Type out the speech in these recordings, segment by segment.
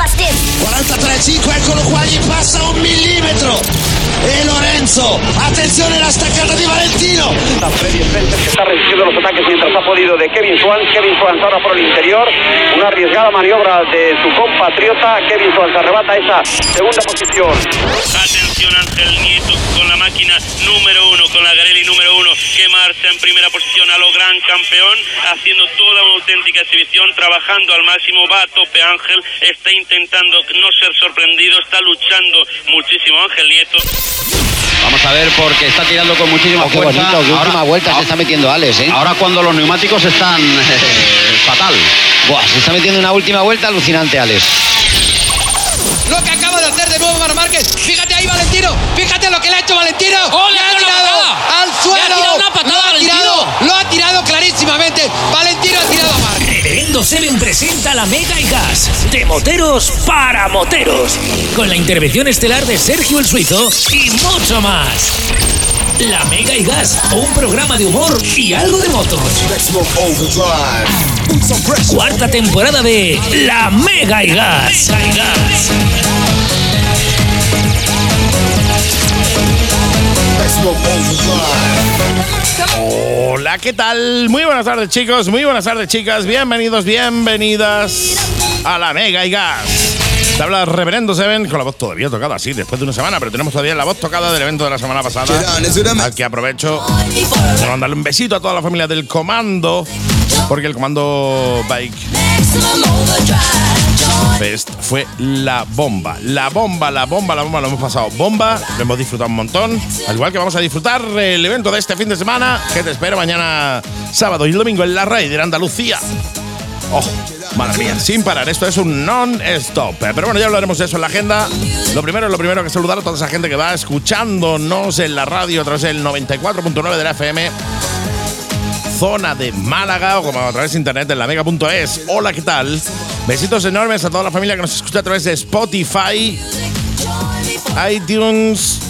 43, eccolo qua, gli passa un millimetro. E Lorenzo, attenzione la staccata di Valentino. Freddy Spencer que está resistiendo los ataques mientras ha podido de Kevin Swan. Kevin Swan ahora por el interior. Una arriesgada maniobra de su compatriota. Kevin Swan se arrebata esa segunda posición. Atención Ángel Nieto con la máquina número uno, con la Garelli número uno, que marcha en primera posición a lo gran campeón, haciendo toda una auténtica exhibición, trabajando al máximo, va a tope Ángel, está intentando no ser sorprendido, está luchando muchísimo Ángel Nieto. Vamos a ver porque está tirando con muchísima Oh, qué fuerza. bonito, qué Ahora- última vuelta se está metiendo Alex, ¿eh? Ahora cuando los neumáticos están eh, fatal. Buah, se está metiendo una última vuelta alucinante, Alex. Lo que acaba de hacer de nuevo Mar Márquez. Fíjate ahí, Valentino. Fíjate lo que le ha hecho Valentino. ¡Oh, le Le ha tirado al suelo. Le ha tirado una patada, lo ha tirado, lo ha tirado clarísimamente. Valentino ha tirado a Márquez. Reverendo Seven presenta la Mega y Gas de moteros para moteros con la intervención estelar de Sergio el Suizo y mucho más. La Mega y Gas, un programa de humor y algo de motos. Cuarta temporada de La Mega y Gas. Mega y Gas. Hola, ¿qué tal? Muy buenas tardes, chicos. Muy buenas tardes, chicas. Bienvenidos, bienvenidas a la Mega y Gas. Te habla Reverendo Seven con la voz todavía tocada, sí, después de una semana, pero tenemos todavía la voz tocada del evento de la semana pasada. Al que aprovecho para mandarle un besito a toda la familia del comando, porque el comando Bike Fest fue la bomba. La bomba, la bomba, la bomba, lo hemos pasado bomba, lo hemos disfrutado un montón. Al igual que vamos a disfrutar el evento de este fin de semana, que te espero mañana sábado y el domingo en la Raider Andalucía. Oh, madre mía, sin parar, esto es un non-stop. Pero bueno, ya hablaremos de eso en la agenda. Lo primero, lo primero que saludar a toda esa gente que va escuchándonos en la radio a través del 94.9 de la FM zona de Málaga o como a través de internet en la mega.es. Hola, ¿qué tal? Besitos enormes a toda la familia que nos escucha a través de Spotify, iTunes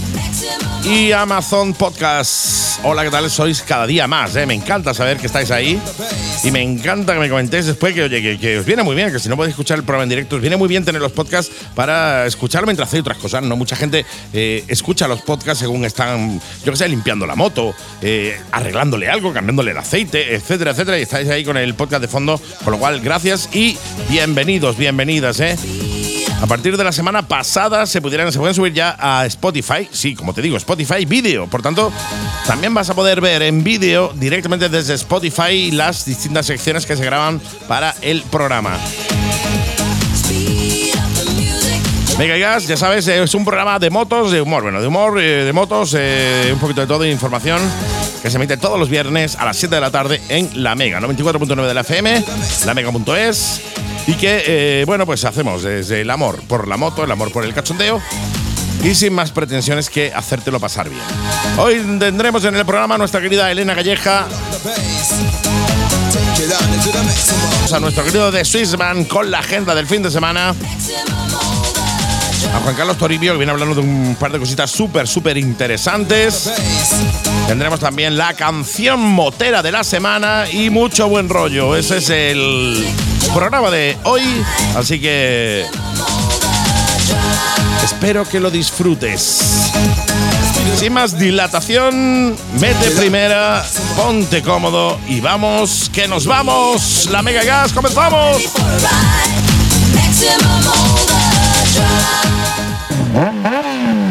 y Amazon Podcast. Hola, ¿qué tal? Sois cada día más, ¿eh? Me encanta saber que estáis ahí y me encanta que me comentéis después que, oye, que, os viene muy bien, que si no podéis escuchar el programa en directo, os viene muy bien tener los podcasts para escuchar mientras hacéis otras cosas, ¿no? Mucha gente eh, escucha los podcasts según están, yo que sé, limpiando la moto, eh, arreglándole algo, cambiándole el aceite, etcétera, etcétera, y estáis ahí con el podcast de fondo, con lo cual, gracias y bienvenidos, bienvenidas, ¿eh? A partir de la semana pasada se, pudieran, se pueden subir ya a Spotify, sí, como te digo, Spotify vídeo. Por tanto, también vas a poder ver en vídeo directamente desde Spotify las distintas secciones que se graban para el programa. Mega Gas, ya sabes, es un programa de motos, de humor, bueno, de humor, eh, de motos, eh, un poquito de todo, información, que se emite todos los viernes a las 7 de la tarde en La Mega, 94.9 de la FM, lamega.es, y que, eh, bueno, pues hacemos desde el amor por la moto, el amor por el cachondeo, y sin más pretensiones que hacértelo pasar bien. Hoy tendremos en el programa a nuestra querida Elena Calleja, a nuestro querido The Swissman con la agenda del fin de semana. A Juan Carlos Toribio, que viene hablando de un par de cositas súper, súper interesantes. Tendremos también la canción motera de la semana y mucho buen rollo. Ese es el programa de hoy. Así que espero que lo disfrutes. Sin más dilatación, mete primera, ponte cómodo y vamos, que nos vamos. La Mega Gas, comenzamos. Oh.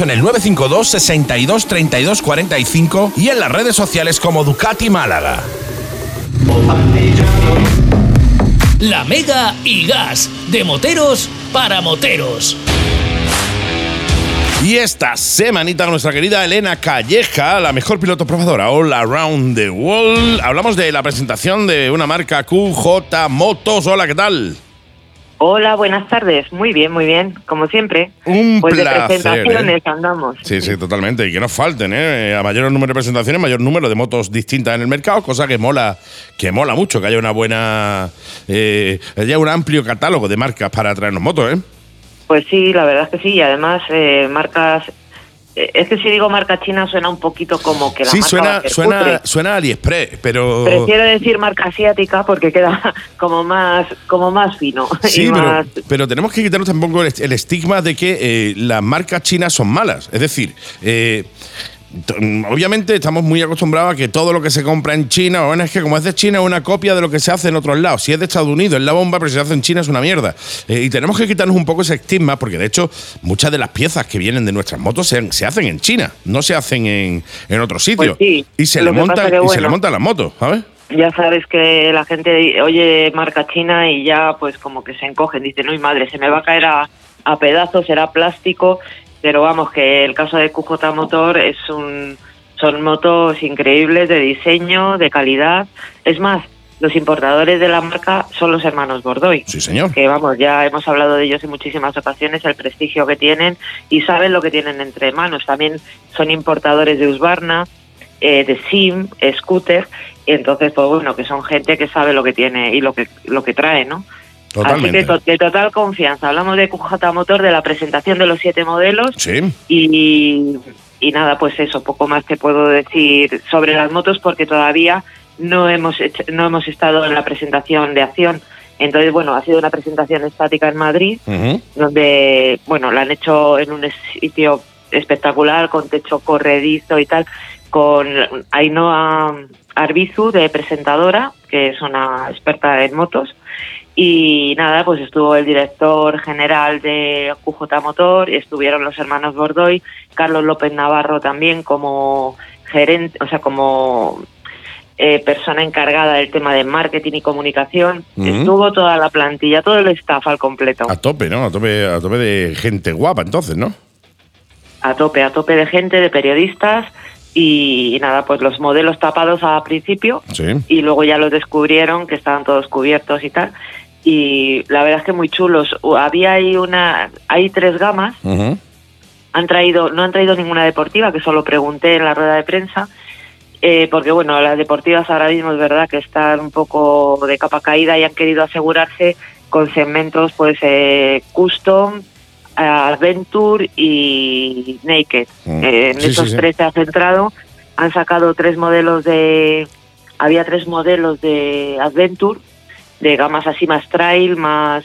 en el 952 62 32 45 y en las redes sociales como Ducati Málaga. La Mega y Gas, de moteros para moteros. Y esta semanita nuestra querida Elena Calleja, la mejor piloto probadora all around the world. Hablamos de la presentación de una marca QJ Motos. Hola, ¿qué tal? Hola, buenas tardes. Muy bien, muy bien, como siempre. Un pues placer, de presentaciones ¿eh? andamos. Sí, sí, totalmente. Y que nos falten, ¿eh? A mayor número de presentaciones, mayor número de motos distintas en el mercado, cosa que mola, que mola mucho, que haya una buena, eh, haya un amplio catálogo de marcas para traernos motos, ¿eh? Pues sí, la verdad es que sí. Y además, eh, marcas. Eh, Es que si digo marca china suena un poquito como que la Sí, marca va suena, a ser suena, cutre. suena a AliExpress, pero. Prefiero decir marca asiática porque queda como más, como más fino. Sí, y pero, más- pero tenemos que quitarnos tampoco el, el estigma de que eh, las marcas chinas son malas. Es decir, eh, obviamente estamos muy acostumbrados a que todo lo que se compra en China, bueno, es que como es de China es una copia de lo que se hace en otros lados. Si es de Estados Unidos es la bomba, pero si se hace en China es una mierda. Eh, y tenemos que quitarnos un poco ese estigma, porque de hecho muchas de las piezas que vienen de nuestras motos se, se hacen en China, no se hacen en, en otro sitio. Pues sí, y se le montan, y se le montan las motos, ¿sabes? Ya sabes que la gente oye marca china y ya pues como que se encogen, dicen, uy madre, se me va a caer a, a pedazos, será plástico, pero vamos, que el caso de QJ Motor es un, son motos increíbles de diseño, de calidad, es más, los importadores de la marca son los hermanos Bordoy. Sí, señor. Que vamos, ya hemos hablado de ellos en muchísimas ocasiones, el prestigio que tienen y saben lo que tienen entre manos. También son importadores de Husqvarna, eh, de Sim, Scooter, y entonces, pues bueno, que son gente que sabe lo que tiene y lo que, lo que trae, ¿no? Totalmente. Así que to- de total confianza. Hablamos de QJ Motor, de la presentación de los siete modelos Sí. y, y nada, pues eso, poco más te puedo decir sobre las motos porque todavía no hemos hecho- no hemos estado en la presentación de acción. Entonces, bueno, ha sido una presentación estática en Madrid, donde, bueno, la han hecho en un sitio espectacular, con techo corredizo y tal, con Ainhoa Arbizu, de presentadora, que es una experta en motos. Y nada, pues estuvo el director general de QJ Motor, y estuvieron los hermanos Bordoy, Carlos López Navarro también como gerente, o sea, como eh, persona encargada del tema de marketing y comunicación. Estuvo toda la plantilla, todo el staff al completo. A tope, ¿no? A tope, a tope de gente guapa, entonces, ¿no? a tope, a tope de gente, de periodistas y, nada, pues los modelos tapados al principio Sí. y luego ya los descubrieron que estaban todos cubiertos y tal. Y la verdad es que muy chulos. Había ahí una, hay tres gamas. Han traído, no han traído ninguna deportiva, que solo pregunté en la rueda de prensa. eh, porque bueno, las deportivas ahora mismo es verdad que están un poco de capa caída y han querido asegurarse con segmentos pues eh, custom, adventure y naked. Mm. Eh, en Sí, esos sí, sí. tres se ha centrado. Han sacado tres modelos de, había tres modelos de adventure, de gamas así más trail, más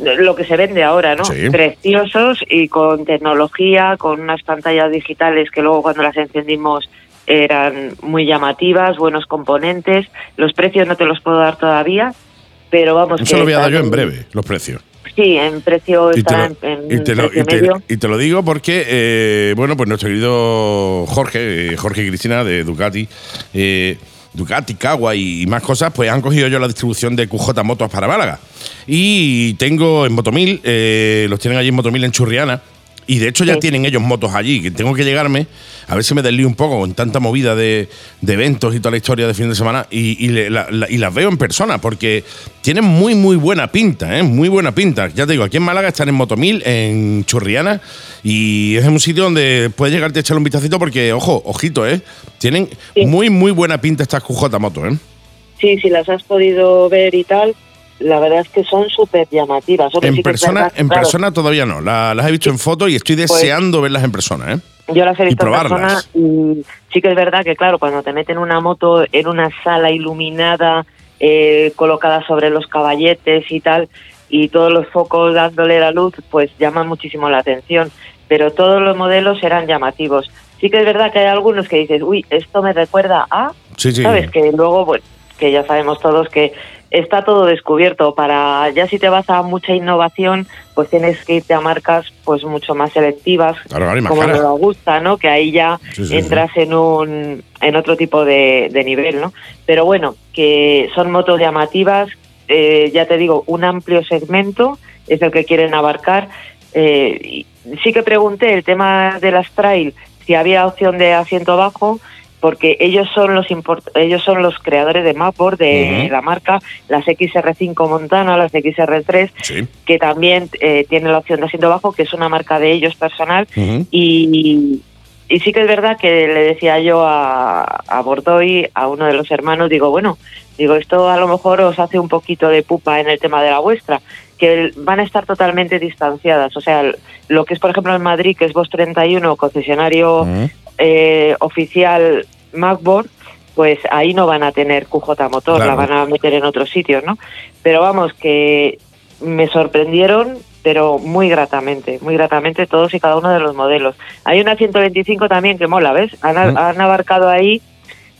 lo que se vende ahora, ¿no? Sí. Preciosos y con tecnología, con unas pantallas digitales que luego cuando las encendimos eran muy llamativas, buenos componentes. Los precios no te los puedo dar todavía, pero vamos. Eso que lo voy a dar yo en breve, los precios. Sí, en precio Y te, está lo, en, en y te lo- precio y te- medio. y te lo digo porque, eh, bueno, pues nuestro querido Jorge, eh, Jorge y Cristina de Ducati, eh, Ducati, y, y más cosas, pues han cogido yo la distribución de QJ Motos para Málaga. Y tengo en Motomil, eh, los tienen allí en Motomil en Churriana. Y de hecho ya Sí. tienen ellos motos allí, que tengo que llegarme, a ver si me deslío un poco con tanta movida de, de eventos y toda la historia de fin de semana, y, y le- la- la- y las veo en persona, porque tienen muy, muy buena pinta, ¿eh? muy buena pinta. Ya te digo, aquí en Málaga están en Motomil, en Churriana, y es un sitio donde puedes llegarte a echarle un vistacito, porque, ojo, ojito, ¿eh? tienen Sí. muy, muy buena pinta estas QJ motos. ¿eh? Sí, si las has podido ver y tal, la verdad es que son súper llamativas. En sí persona, verdad, en claro, persona todavía no. La- las he visto en foto y estoy Pues- deseando verlas en persona, ¿eh? Yo las he visto en persona probarlas. y sí que es verdad que, claro, cuando te meten una moto en una sala iluminada, eh, colocada sobre los caballetes y tal, y todos los focos dándole la luz, pues llama muchísimo la atención. Pero todos los modelos eran llamativos. Sí que es verdad que hay algunos que dices, uy, esto me recuerda a... Sí, sí. ¿Sabes? Que luego, bueno, que ya sabemos todos que está todo descubierto. Para ya si te vas a mucha innovación, pues tienes que irte a marcas pues mucho más selectivas, Claro, como nos gusta, ¿no? Que ahí ya Sí, sí, entras en un en otro tipo de, de nivel, ¿no? Pero bueno, que son motos llamativas, eh, ya te digo, un amplio segmento es el que quieren abarcar. Eh, y sí que pregunté el tema de las trail si había opción de asiento bajo porque ellos son los ellos son los creadores de Mapboard de la marca las XR5 Montana las XR3 Sí. que también eh, tiene la opción de asiento bajo que es una marca de ellos personal. Y, y sí que es verdad que le decía yo a, a Bordoy, a uno de los hermanos, digo, bueno, digo, esto a lo mejor os hace un poquito de pupa en el tema de la vuestra, que van a estar totalmente distanciadas. O sea, lo que es, por ejemplo, en Madrid, que es Vos 31, concesionario Ujú. eh, oficial MacBoard, pues ahí no van a tener QJ motor, Claro. la van a meter en otros sitios, ¿no? Pero vamos, que me sorprendieron, pero muy gratamente, muy gratamente todos y cada uno de los modelos. Hay una 125 también que mola, ¿ves? Han, Mm. han abarcado ahí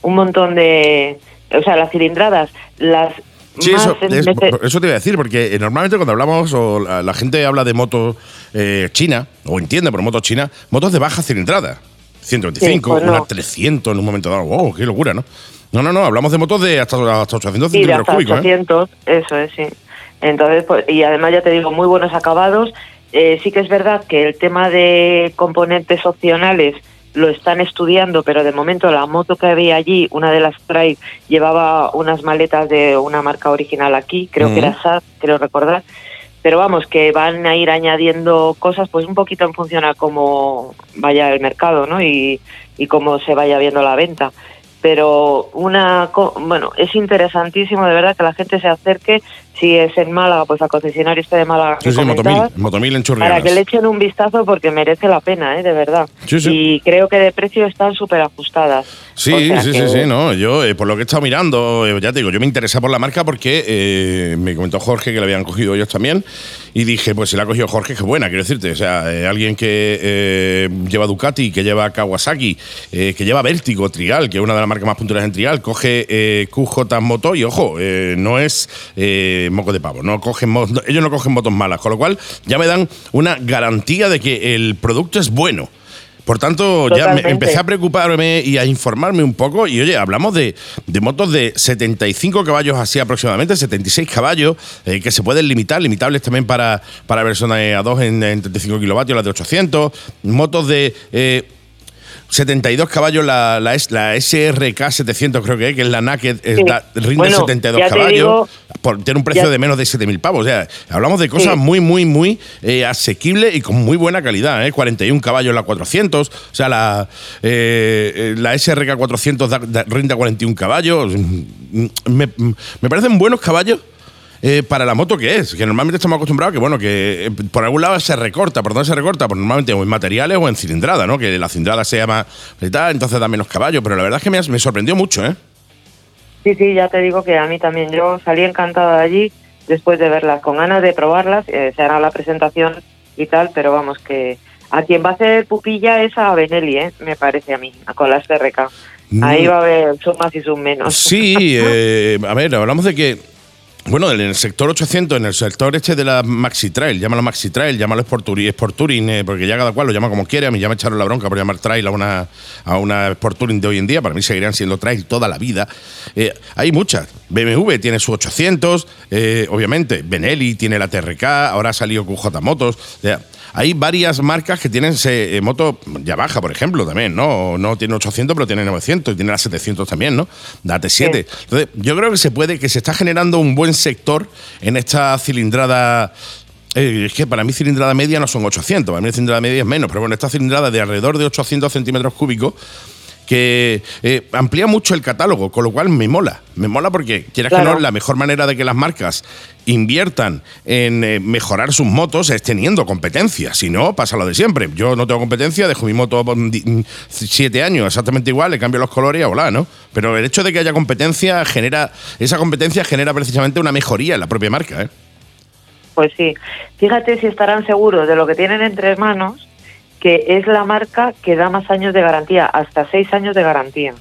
un montón de... O sea, las cilindradas, las... Sí, eso, es- eso te iba a decir, porque eh, normalmente cuando hablamos o la, la gente habla de motos eh, china, o entiende por motos chinas, motos de baja cilindrada. 125, Sí, pues no. una 300 en un momento dado. ¡Wow! ¡Qué locura, ¿no? No, no, no, hablamos de motos de hasta, hasta 800 Sí, centímetros hasta cúbicos. ¿eh? 800, eso es, sí. Entonces, pues, y además ya te digo, muy buenos acabados. Eh, sí que es verdad que el tema de componentes opcionales lo están estudiando, pero de momento la moto que había allí, una de las trail, llevaba unas maletas de una marca original aquí, creo que era SAT, creo recordar. Pero vamos, que van a ir añadiendo cosas, pues un poquito en función a cómo vaya el mercado, ¿no? Y, y cómo se vaya viendo la venta pero una bueno es interesantísimo de verdad que la gente se acerque si es en Málaga pues al concesionario este de Málaga Sí, sí, Motomil, Motomil en para Churrianas. que le echen un vistazo porque merece la pena eh de verdad Sí, sí. y creo que de precio están súper ajustadas Sí, O sea sí, que- sí, sí, no. Yo, eh, por lo que he estado mirando, eh, ya te digo, yo me interesé por la marca porque eh, me comentó Jorge que la habían cogido ellos también. Y dije, pues si la ha cogido Jorge, qué buena, quiero decirte. O sea, eh, alguien que eh, lleva Ducati, que lleva Kawasaki, eh, que lleva Vértigo, Trial, que es una de las marcas más puntuales en Trial, coge QJ Moto y ojo, no es moco de pavo, no cogen ellos no cogen motos malas, con lo cual ya me dan una garantía de que el producto es bueno. Por tanto, ya me empecé a preocuparme y a informarme un poco. Y oye, hablamos de, de motos de 75 caballos así aproximadamente, 76 caballos, eh, que se pueden limitar, limitables también para, para versiones A2 en, en 35 kilovatios, las de 800. Motos de. eh, 72 caballos la, la, la SRK 700 creo que es, que es la Naked, es Sí. la- rinde Bueno, 72 ya te caballos, digo- por, tiene un precio ya- de menos de 7.000 pavos. O sea, hablamos de cosas Sí. muy, muy, muy eh, asequibles y con muy buena calidad. ¿eh? 41 caballos la 400, o sea, la, eh, eh, la SRK 400 da- da- rinde a 41 caballos. Mm, Me, me parecen buenos caballos. Eh, para la moto que es, que normalmente estamos acostumbrados que bueno, que eh, por algún lado se recorta, ¿por dónde se recorta? Pues normalmente o en materiales o en cilindrada, ¿no? Que la cilindrada sea más y tal, entonces da menos caballos, pero la verdad es que me, me sorprendió mucho, ¿eh? sí sí ya te digo que a mí también yo salí encantada de allí después de verlas con ganas de probarlas eh, se hará la presentación y tal pero vamos que a quien va a hacer pupilla es a Benelli eh, me parece a mí con las TRK ahí Mm. va a haber sus más y sus menos Sí, eh, a ver, hablamos de que. Bueno, en el sector 800, en el sector este de la Maxi Trail, llámalo Maxi Trail, llámalo Sport Touring, eh, porque ya cada cual lo llama como quiere. A mí ya me echaron la bronca por llamar Trail a una, a una Sport Touring de hoy en día. Para mí seguirían siendo Trail toda la vida. Eh, hay muchas. BMW tiene su 800, eh, obviamente. Benelli tiene la TRK, ahora ha salido QJ Motos. O sea, hay varias marcas que tienen eh, moto ya baja, por ejemplo, también, ¿no? No tiene 800, pero tiene 900 y tiene la 700 también, ¿no? La T7. Entonces, yo creo que se puede, que se está generando un buen sector en esta cilindrada. eh, es que para mí cilindrada media no son 800, para mí cilindrada media es menos, pero bueno, esta cilindrada de alrededor de 800 centímetros cúbicos que eh, amplía mucho el catálogo, con lo cual me mola. Me mola porque, quieras que no, la mejor manera de que las marcas inviertan en eh, mejorar sus motos es teniendo competencia. Si no, pasa lo de siempre. Yo no tengo competencia, dejo mi moto di- mm, siete años exactamente igual, le cambio los colores y a volar, ¿no? Pero el hecho de que haya competencia genera, esa competencia genera precisamente una mejoría en la propia marca, ¿eh? Pues sí. Fíjate si estarán seguros de lo que tienen entre manos, que es la marca que da más años de garantía, hasta seis años de garantía.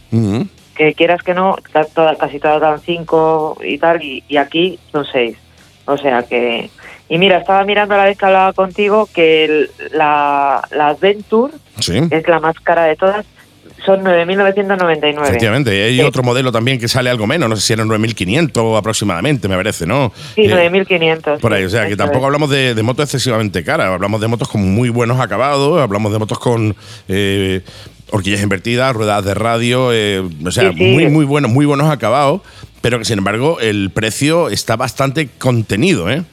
Que quieras que no, casi todas dan cinco y tal, y, y aquí son seis. O sea que... Y mira, estaba mirando a la vez que hablaba contigo que el- la, la Adventure, Sí. es la más cara de todas, son 9.999. Efectivamente, y hay Sí. otro modelo también que sale algo menos, no sé si eran 9.500 aproximadamente, me parece, ¿no? Sí, Eh, 9.500. Por ahí, o sea, que tampoco es. hablamos de, de motos excesivamente caras, hablamos de motos con muy buenos acabados, hablamos de motos con eh, horquillas invertidas, ruedas de radio, eh, o sea, Sí, sí. muy, muy buenos, muy buenos acabados, pero que sin embargo el precio está bastante contenido, ¿eh?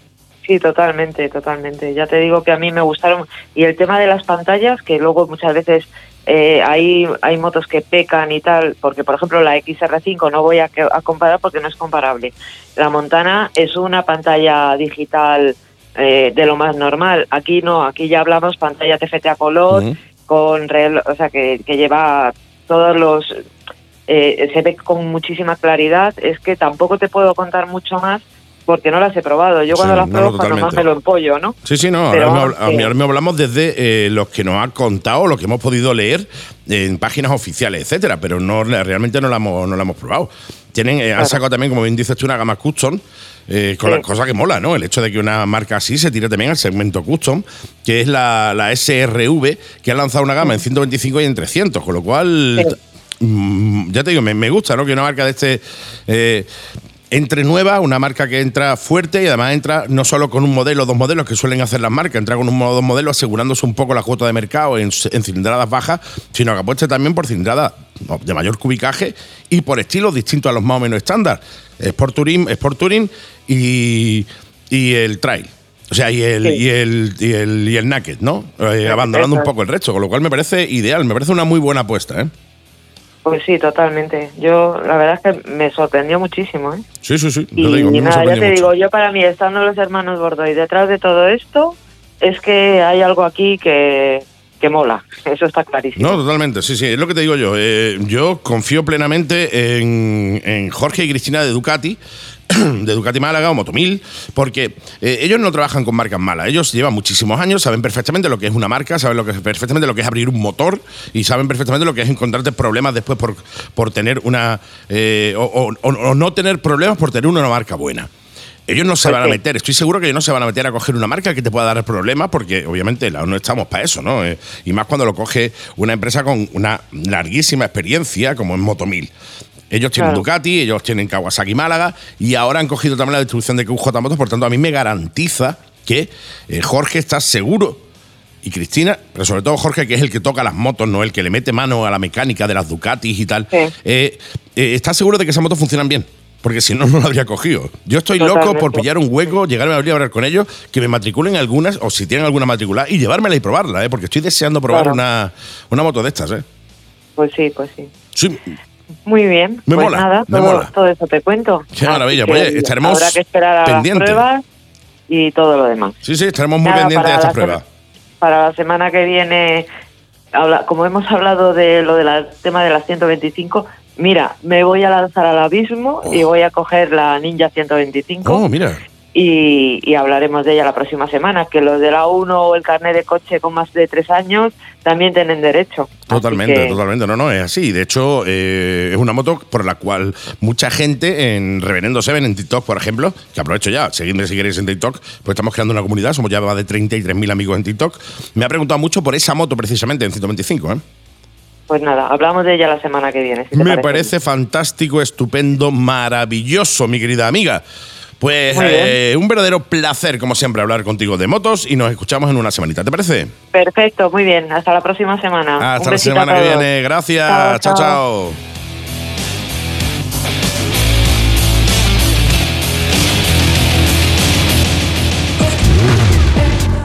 Sí, totalmente, totalmente. Ya te digo que a mí me gustaron. Y el tema de las pantallas, que luego muchas veces eh, hay, hay motos que pecan y tal, porque por ejemplo la XR5 no voy a, a comparar porque no es comparable. La Montana es una pantalla digital eh, de lo más normal. Aquí no, aquí ya hablamos pantalla TFT a color, con reloj, o sea, que, que lleva todos los... eh, se ve con muchísima claridad. Es que tampoco te puedo contar mucho más porque no las he probado. Yo cuando Sí, las no, pruebo, cuando más me lo empollo, ¿no? Sí, sí, no. Pero ahora, que- ahora mismo hablamos desde eh, los que nos ha contado, lo que hemos podido leer en páginas oficiales, etcétera, pero no realmente no la hemos, no la hemos probado. Tienen, eh, Han sacado también, como bien dices tú, una gama custom. eh, con Sí. la cosa que mola, ¿no? El hecho de que una marca así se tire también al segmento custom, que es la, la SRV, que ha lanzado una gama en 125 y en 300, con lo cual, Sí. mm, ya te digo, me, me gusta, ¿no? Que una marca de este eh, entre nueva, una marca que entra fuerte y además entra no solo con un modelo dos modelos que suelen hacer las marcas, entra con un modo dos modelos asegurándose un poco la cuota de mercado en, en cilindradas bajas, sino que apueste también por cilindradas de mayor cubicaje y por estilos distintos a los más o menos estándar. Sport Touring, Sport Touring y, y el Trail. O sea, y el, Sí. y el, y el, y el Naked, ¿no? Eh, abandonando un poco el resto, con lo cual me parece ideal, me parece una muy buena apuesta, ¿eh? Pues sí, totalmente. Yo, la verdad es que me sorprendió muchísimo, ¿eh? Sí, sí, sí. Y digo, nada, ya te mucho. digo, yo para mí, estando los hermanos Bordo y detrás de todo esto, es que hay algo aquí que, que mola. Eso está clarísimo. No, totalmente, sí, sí, es lo que te digo yo. Eh, yo confío plenamente en, en Jorge y Cristina de Ducati, de Ducati Málaga o Motomil, porque eh, ellos no trabajan con marcas malas. Ellos llevan muchísimos años, saben perfectamente lo que es una marca, saben lo que, perfectamente lo que es abrir un motor y saben perfectamente lo que es encontrarte problemas después por, por tener una. eh, o, o- o no tener problemas por tener una marca buena. Ellos no se van a meter, estoy seguro que ellos no se van a meter a coger una marca que te pueda dar problemas, porque obviamente no estamos para eso, ¿no? Eh, y más cuando lo coge una empresa con una larguísima experiencia como es Motomil. Ellos tienen Claro. Ducati, ellos tienen Kawasaki Málaga y ahora han cogido también la distribución de QJ Motos, por tanto a mí me garantiza que eh, Jorge está seguro y Cristina, pero sobre todo Jorge, que es el que toca las motos, no el que le mete mano a la mecánica de las Ducatis y tal, Sí. eh, eh, está seguro de que esas motos funcionan bien. Porque si no, no lo habría cogido. Yo estoy loco por pillar un hueco, llegarme a abrir a hablar con ellos, que me matriculen algunas, o si tienen alguna matriculada, y llevármela y probarla, ¿eh? porque estoy deseando probar Claro. una, una moto de estas. ¿eh? Pues sí, pues sí. Sí, Muy bien. Me pues mola, nada, me todo, mola. todo eso te cuento. Qué maravilla, pues, estaremos Habrá que esperar a pendientes. las pruebas y todo lo demás. sí, sí, estaremos muy Nada, pendientes de para estas la pruebas. Para la semana que viene, habla- como hemos hablado de lo del tema de las 125, mira, me voy a lanzar al abismo y voy a coger la Ninja 125 Oh, mira. Y, y hablaremos de ella la próxima semana, que los de la 1 o el carnet de coche con más de tres años también tienen derecho. Totalmente, que- totalmente. No, no, es así. De hecho, eh, es una moto por la cual mucha gente en Reverendo Seven, en TikTok, por ejemplo, que aprovecho ya, seguidme si queréis en TikTok, pues estamos creando una comunidad, somos ya más de 33.000 amigos en TikTok. Me ha preguntado mucho por esa moto precisamente en 125, ¿eh? Pues nada, hablamos de ella la semana que viene. si Me parece fantástico, estupendo, maravilloso, mi querida amiga. Pues eh, un verdadero placer, como siempre, hablar contigo de motos y nos escuchamos en una semanita. ¿Te parece? Perfecto, muy bien. Hasta la próxima semana. Un Hasta la semana que viene. Gracias. Chao, chao. chao.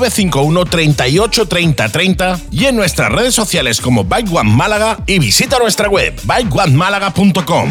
951 38 30 30 y en nuestras redes sociales como Bike One Málaga y visita nuestra web bikeonemálaga.com.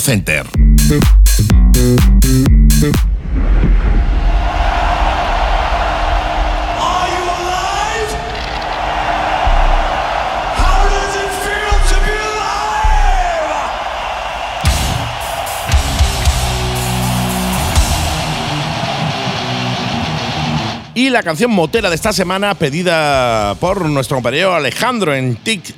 Center. Y la canción motera de esta semana, pedida por nuestro compañero Alejandro en TikTok,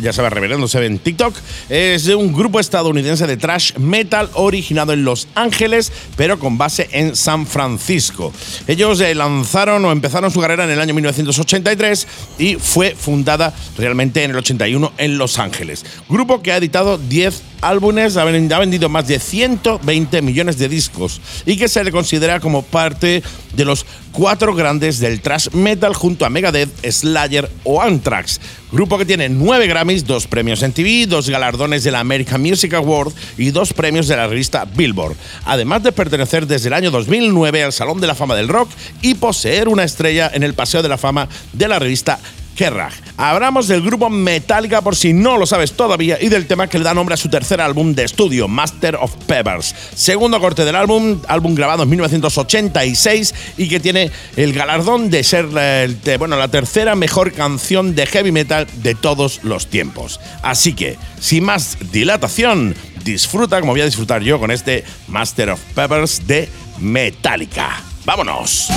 ya sabe, revelándose en TikTok, es de un grupo estadounidense de trash metal originado en Los Ángeles, pero con base en San Francisco. Ellos eh, lanzaron o empezaron su carrera en el año 1983 y fue fundada realmente en el 81 en Los Ángeles. Grupo que ha editado 10 álbumes, ha vendido más de 120 millones de discos y que se le considera como parte de los cuatro grandes del thrash metal junto a Megadeth, Slayer o Anthrax. Grupo que tiene nueve Grammys, dos premios en TV, dos galardones de la American Music Award y dos premios de la revista Billboard. Además de pertenecer desde el año 2009 al Salón de la Fama del Rock y poseer una estrella en el Paseo de la Fama de la revista Hablamos del grupo Metallica por si no lo sabes todavía y del tema que le da nombre a su tercer álbum de estudio, Master of Peppers. Segundo corte del álbum, álbum grabado en 1986 y que tiene el galardón de ser bueno, la tercera mejor canción de heavy metal de todos los tiempos. Así que, sin más dilatación, disfruta como voy a disfrutar yo con este Master of Peppers de Metallica. ¡Vámonos!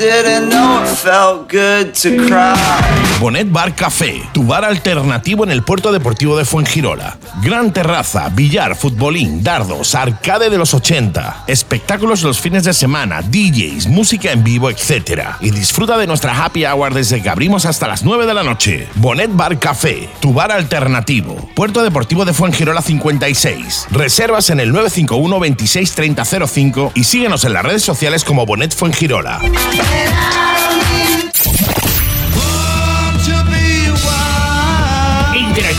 Didn't know it felt good to cry. Bonet Bar Café, tu bar alternativo en el puerto deportivo de Fuengirola. Gran terraza, billar, futbolín, dardos, arcade de los 80, espectáculos los fines de semana, DJs, música en vivo, etc. Y disfruta de nuestra happy hour desde que abrimos hasta las 9 de la noche. Bonet Bar Café, tu bar alternativo. Puerto Deportivo de Fuengirola 56. Reservas en el 951 26 30 05 y síguenos en las redes sociales como Bonet Fuengirola.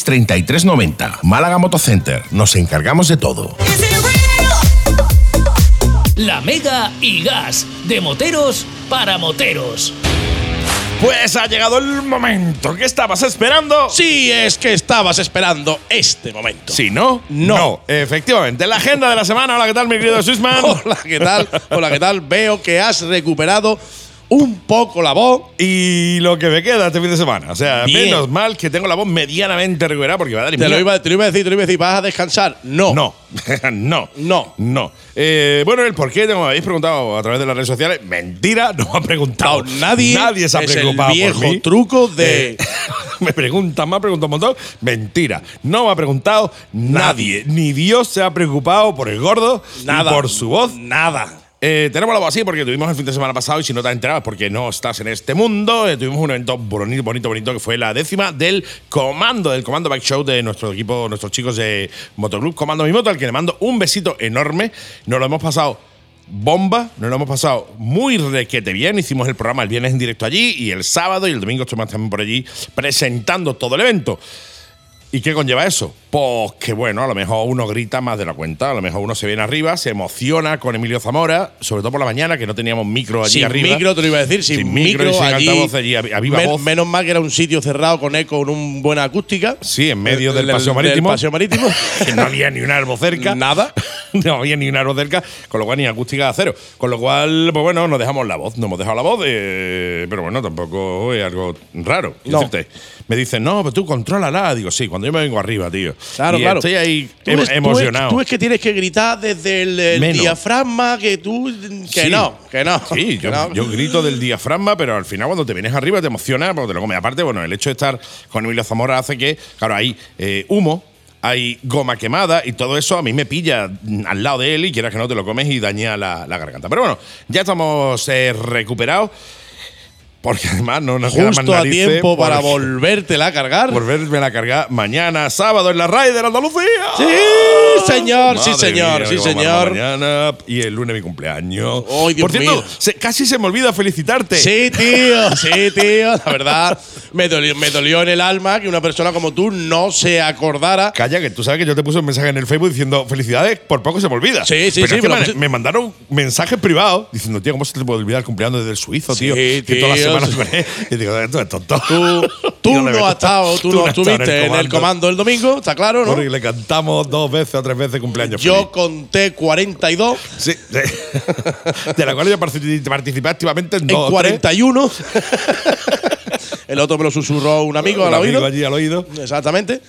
33 90. Málaga Motocenter. Nos encargamos de todo. La Mega y Gas, de moteros para moteros. Pues ha llegado el momento que estabas esperando. Sí, es que estabas esperando este momento. Si no, no. Efectivamente. La agenda de la semana. Hola, ¿qué tal, mi querido Swissman? Hola, ¿qué tal? Hola, ¿qué tal? Veo que has recuperado un poco la voz. Y lo que me queda este fin de semana. O sea, Bien. menos mal que tengo la voz medianamente recuperada porque va a dar Te lo, iba, te lo iba a decir, te lo iba a decir, ¿vas a descansar? No. No, no, No. no. Eh, bueno, el por qué, me habéis preguntado a través de las redes sociales, mentira, no me ha preguntado. No, nadie nadie se ha es el preocupado por viejo mí. truco de- Eh, me preguntan, me ha preguntado un montón. Mentira, no me ha preguntado nadie. Ni Dios se ha preocupado por el gordo, Nada. ni por su voz. Nada. Eh, tenemos la así porque tuvimos el fin de semana pasado y si no te has enterado porque no estás en este mundo. eh, tuvimos un evento bonito, bonito, bonito que fue la décima del comando, del comando bike show de nuestro equipo, nuestros chicos de Motoclub Comando Mi Moto, al que le mando un besito enorme. Nos lo hemos pasado bomba, nos lo hemos pasado muy requete bien. Hicimos el programa el viernes en directo allí y el sábado y el domingo estuvimos también por allí presentando todo el evento. ¿Y qué conlleva eso? Pues que bueno, a lo mejor uno grita más de la cuenta, a lo mejor uno se viene arriba, se emociona con Emilio Zamora, sobre todo por la mañana, que no teníamos micro allí sin arriba. micro, te lo iba a decir, sin, Sin micro micro, y sin allí, altavoz allí, a- viva Men- voz. Menos mal que era un sitio cerrado con eco, con una buena acústica. Sí, en medio del, Del- paseo del marítimo. paseo marítimo. que no había ni un árbol cerca. Nada. No había ni un árbol cerca, con lo cual ni acústica a cero. Con lo cual, pues bueno, nos dejamos la voz, nos hemos dejado la voz, eh, pero bueno, tampoco es algo raro. No. decirte. Me dicen, no, pero tú contrólala. Digo, sí, cuando yo me vengo arriba, tío. Claro, Y claro. Estoy ahí Tú em- tú emocionado. Tú es que tienes que gritar desde el, diafragma que tú. Que Sí. no, que no. Sí, yo, no. yo grito del diafragma, pero al final cuando te vienes arriba te emociona porque te lo comes. Aparte, bueno, el hecho de estar con Emilio Zamora hace que, claro, hay eh, humo, hay goma quemada y todo eso a mí me pilla al lado de él y quieras que no te lo comes y daña la, la garganta. Pero bueno, ya estamos eh, recuperados. Porque además no nos queda más Justo a tiempo para volvértela a cargar. volverme a cargar mañana sábado en la RAI de Andalucía. Sí, señor, sí, señor, mía, sí, que señor. Mañana y el lunes mi cumpleaños. Ay, Dios Por cierto, mío. se- casi se me olvida felicitarte. Sí, tío, sí, tío. La verdad, me dolió, me dolió en el alma que una persona como tú no se acordara. Calla, que tú sabes que yo te puse un mensaje en el Facebook diciendo felicidades, por poco se me olvida. Sí, sí, Pero sí, es que me me, mandaron mensajes privados diciendo, tío, ¿cómo se te puede olvidar el cumpleaños del suizo, Sí, tío? Que tío, todas las Y digo, esto es tonto. Tú, tú no has estado, tú, no has estado estuviste en el comando el domingo, está claro, ¿no? Porque le cantamos dos veces o tres veces cumpleaños. Yo feliz. conté 42 Sí, sí. de la cual yo participé, activamente en, en dos tres. 41. el otro me lo susurró un amigo Un al amigo oído. allí al oído. Exactamente.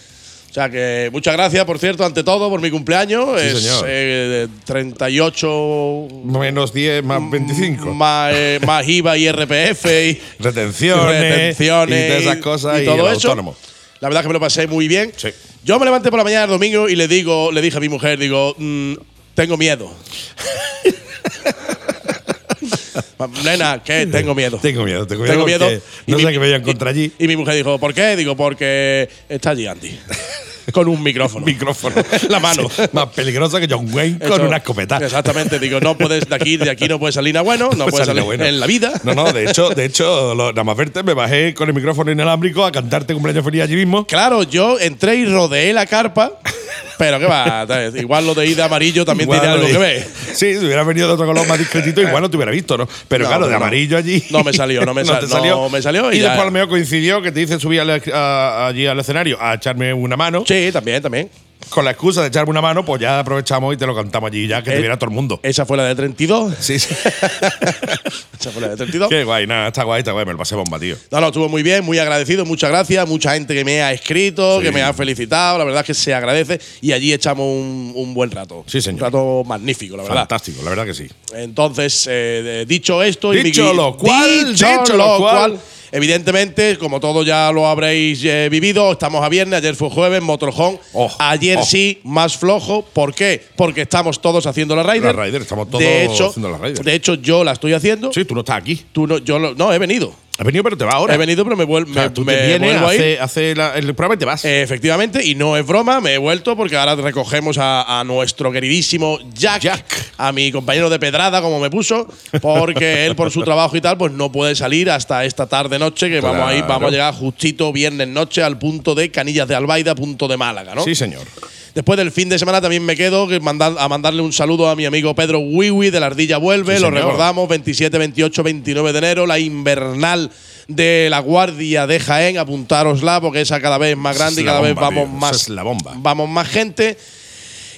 O sea que muchas gracias, por cierto, ante todo, por mi cumpleaños. Sí, es señor. eh, 38 Menos 10 más 25. más, eh, más IVA y RPF y Retenciones, retenciones y todas esas cosas y, todo eso. autónomo. La verdad es que me lo pasé muy bien. Sí. Yo me levanté por la mañana el domingo y le digo, le dije a mi mujer, digo, mm, tengo miedo. Nena, ¿qué? Tengo miedo. Tengo miedo, tengo miedo. Tengo miedo. No sé qué me voy a encontrar allí. Y mi mujer dijo, ¿por qué? Digo, porque está allí Andy. Con un micrófono. Micrófono. La mano. Más peligrosa que John Wayne con Eso- una escopeta. Exactamente, digo, no puedes de aquí, de aquí no puede salir nada bueno, no puede salió salir bueno. en la vida. No, no, de hecho, de hecho, lo- nada más verte, me bajé con el micrófono inalámbrico a cantarte cumpleaños feliz allí mismo. Claro, yo entré y rodeé la carpa, pero qué va, igual lo de ir de amarillo también tiene algo que ver. Sí, si hubiera venido de otro color más discretito, igual no te hubiera visto, ¿no? Pero No, claro, de no, no. amarillo allí. No me salió, no me sal- te no me salió y Y, después a lo mejor coincidió que te dice subir al- allí al escenario a echarme una mano. Sí, también, también. Con la excusa de echarme una mano, pues ya aprovechamos y te lo cantamos allí, ya que te Eh, viera todo el mundo. Esa fue la de 32. Sí, sí. Esa fue la de 32. Qué guay, nada, está guay, está guay, me lo pasé bomba, tío. No, no, estuvo muy bien, muy agradecido, muchas gracias. Mucha gente que me ha escrito, Sí. que me ha felicitado, la verdad es que se agradece y allí echamos un, un buen rato. Sí, señor. Un rato magnífico, la verdad. Fantástico, la verdad que sí. Entonces, eh, dicho esto, y mi- Dicho lo cual, dicho lo cual. Evidentemente, como todos ya lo habréis eh, vivido, estamos a viernes, ayer fue jueves, motorhome. Oh, ayer oh. sí, más flojo. ¿Por qué? Porque estamos todos haciendo la Raider. La Raider, estamos todos de hecho, haciendo la Raider. De hecho, yo la estoy haciendo. Sí, tú no estás aquí. Tú no, yo lo- no, he venido. Has venido, pero te vas ahora. He venido, pero me, vuel- O sea, me- tú me vienes, vuelvo a ir. hace, hace la- el programa y te vas. Eh, Efectivamente, y no es broma, me he vuelto porque ahora recogemos a, a nuestro queridísimo Jack, a mi compañero de pedrada, como me puso, porque él por su trabajo y tal, pues no puede salir hasta esta tarde noche, que vamos a ir, vamos a llegar justito viernes noche al punto de Canillas de Albaida, punto de Málaga, ¿no? Sí, señor. Después del fin de semana también me quedo a mandarle un saludo a mi amigo Pedro Wiwi de la Ardilla Vuelve. Sí, Lo señor. recordamos, 27, 28, 29 de enero, la invernal de la Guardia de Jaén. Apuntárosla porque esa cada vez es más grande es y cada vez vamos tío. más. Es la bomba. Vamos más gente.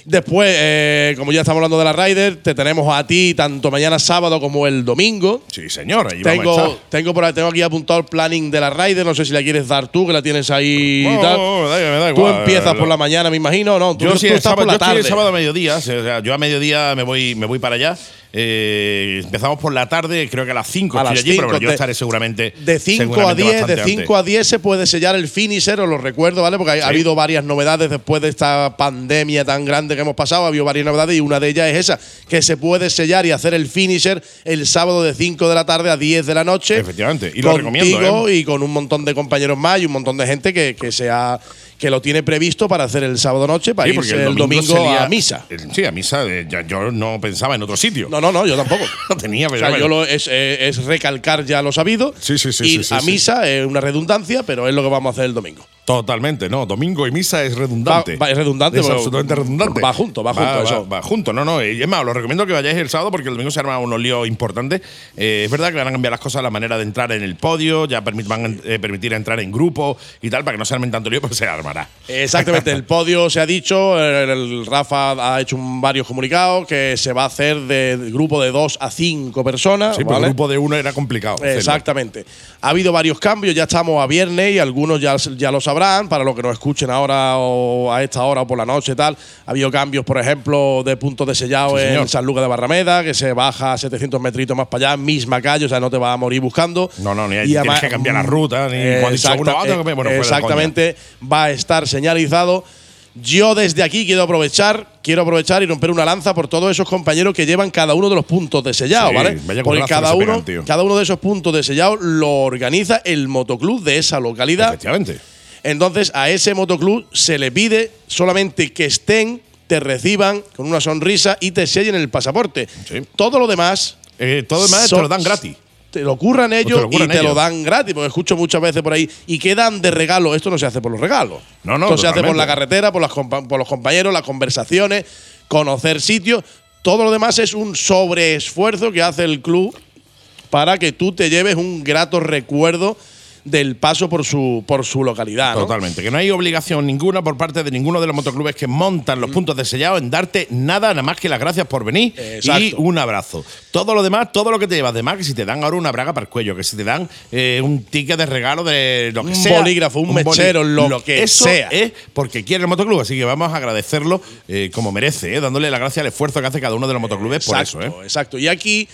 Después, eh, como ya estamos hablando de la Rider, te tenemos a ti tanto mañana sábado como el domingo. Sí, señor. Ahí vamos a Tengo, estar. tengo, por tengo aquí apuntado el planning de la Rider. No sé si la quieres dar tú, que la tienes ahí y No, tal. me da- me da Tú igual. empiezas por la mañana, me imagino, ¿no? Tú, Yo tú sí, el estás sábado, por la yo estoy tarde. el sábado a mediodía. O sea, yo a mediodía me voy, me voy para allá. Eh, empezamos por la tarde, creo que a las 5 A estoy las allí, pero cinco, bueno, yo estaré seguramente. De 5 a seguramente 10, de bastante 5 a 10 se puede sellar el finisher, os lo recuerdo, ¿vale? Porque ha- ha habido varias novedades después de esta pandemia tan grande que hemos pasado, ha habido varias novedades y una de ellas es esa, que se puede sellar y hacer el finisher el sábado de 5 de la tarde a 10 de la noche. Efectivamente, y lo contigo recomiendo, ¿eh? y con un montón de compañeros más y un montón de gente que, que se ha- que lo tiene previsto para hacer el sábado noche, para Sí, irse el domingo, a misa. el- Sí, a misa. eh, ya- yo no pensaba en otro sitio. No, no, no, yo tampoco. No tenía, O pero sea, bueno. yo lo, es, eh, es recalcar ya lo sabido. Sí, sí, sí, Ir sí, sí, a sí. misa es una redundancia, pero es lo que vamos a hacer el domingo. Totalmente, no. Domingo y misa es redundante. Va- va- es redundante, Es pero- absolutamente redundante. va junto, va junto, eso. Va, junto, no, no. Y es más, os lo recomiendo que vayáis el sábado porque el domingo se arma unos líos importantes. Eh, es verdad que van a cambiar las cosas, la manera de entrar en el podio, ya permit- van a eh, permitir entrar en grupo y tal, para que no se armen tanto lío, pues se armará. Exactamente, el podio se ha dicho, el, el Rafa ha hecho un- varios comunicados que se va a hacer de, de grupo de dos a cinco personas. Sí, ¿vale? el grupo de uno era complicado. hacerlo. Exactamente. Ha habido varios cambios, ya estamos a viernes y algunos ya, ya lo sabrán, para los que nos escuchen ahora o a esta hora o por la noche y tal. Ha habido cambios, por ejemplo, de puntos de sellado Sí, en señor. San Lucas de Barrameda, que se baja a 700 metritos más para allá, misma calle, o sea, no te vas a morir buscando. No, no, ni hay- Y tienes además- que cambiar la ruta, ni Eh, exacta- que- bueno, exactamente, va a estar señalizado. Yo desde aquí quiero aprovechar, quiero aprovechar y romper una lanza por todos esos compañeros que llevan cada uno de los puntos de sellado, Sí, ¿vale? Porque cada uno, pegan, cada uno de esos puntos de sellado lo organiza el motoclub de esa localidad. Efectivamente. Entonces, a ese motoclub se le pide solamente que estén, te reciban con una sonrisa y te sellen el pasaporte. Sí. Todo lo demás. Eh, todo el demás te son- lo dan gratis. Te lo curran ellos lo curran y te lo dan gratis, porque escucho muchas veces por ahí. ¿Y qué dan de regalo? Esto no se hace por los regalos. No, no, Esto se hace por la carretera, por, las por los compañeros, las conversaciones, conocer sitios. Todo lo demás es un sobreesfuerzo que hace el club para que tú te lleves un grato recuerdo del paso por su, por su localidad. ¿no? Totalmente, que no hay obligación ninguna por parte de ninguno de los motoclubes que montan Mm. los puntos de sellado en darte nada, nada más que las gracias por venir y un abrazo. Todo lo demás, todo lo que te llevas de más, que si te dan ahora una braga para el cuello, que si te dan eh, un ticket de regalo de lo que Un sea. bolígrafo, un mechero, lo que eso sea. es porque quiere el motoclub, así que vamos a agradecerlo eh, como merece, eh, dándole la gracia al esfuerzo que hace cada uno de los motoclubes por eso. Exacto. Y aquí,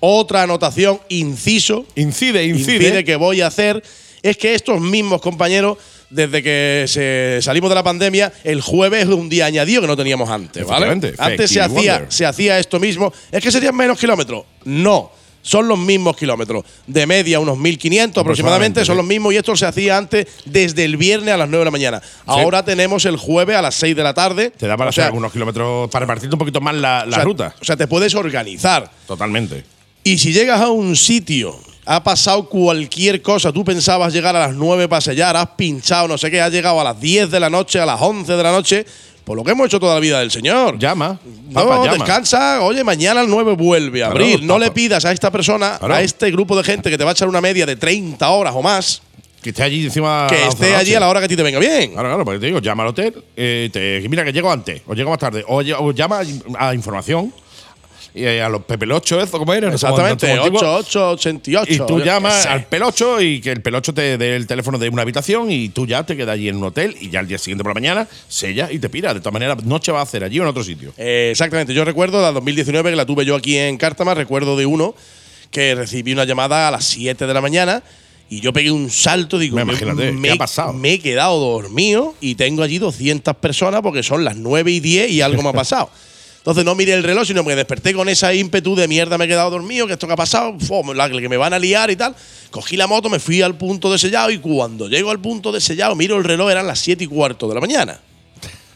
otra anotación, inciso, Incide, incide. que voy a hacer es que estos mismos compañeros desde que se salimos de la pandemia, el jueves es un día añadido que no teníamos antes, ¿vale? Antes se hacía, se hacía esto mismo. ¿Es que serían menos kilómetros? No. Son los mismos kilómetros. De media, unos 1500 aproximadamente, son los mismos. Y esto se hacía antes desde el viernes a las 9 de la mañana. Ahora tenemos el jueves a las 6 de la tarde. Te da para O sea, hacer algunos kilómetros, para repartirte un poquito más la, la o sea, ruta. O sea, te puedes organizar. Totalmente. Y si llegas a un sitio, ha pasado cualquier cosa, tú pensabas llegar a las 9 para sellar, has pinchado, no sé qué, has llegado a las 10 de la noche, a las 11 de la noche, por lo que hemos hecho toda la vida del Señor. Llama. No, Papá, llama. descansa, oye, mañana al 9 vuelve a Claro, abrir. no papá. le pidas a esta persona, Claro. a este grupo de gente que te va a echar una media de 30 horas o más, Que esté allí encima. que esté allí a la hora que a ti te venga bien. Claro, claro, porque te digo, llama al hotel, eh, te- mira que llego antes, o llego más tarde, o, o llama a información, y eh, a los pepelocho, eso, ¿cómo era? No sé cómo- Exactamente, no sé cómo antiguo. 8888. Y tú llamas al pelocho y que el pelocho te dé el teléfono de una habitación y tú ya te quedas allí en un hotel y ya al día siguiente por la mañana sella y te pira. De todas maneras, noche va a hacer allí o en otro sitio. Eh, exactamente, yo recuerdo la 2019 que la tuve yo aquí en Cártama, recuerdo de uno que recibí una llamada a las 7 de la mañana y yo pegué un salto, digo, Me imagínate, ¿qué ha pasado? me he quedado dormido y tengo allí 200 personas porque son las 9 y 10 y algo me ha pasado. Entonces no miré el reloj, sino que desperté con esa ímpetu de mierda, me he quedado dormido, que esto que ha pasado, la que me van a liar y tal. Cogí la moto, me fui al punto de sellado y cuando llego al punto de sellado, miro el reloj, eran las 7 y cuarto de la mañana.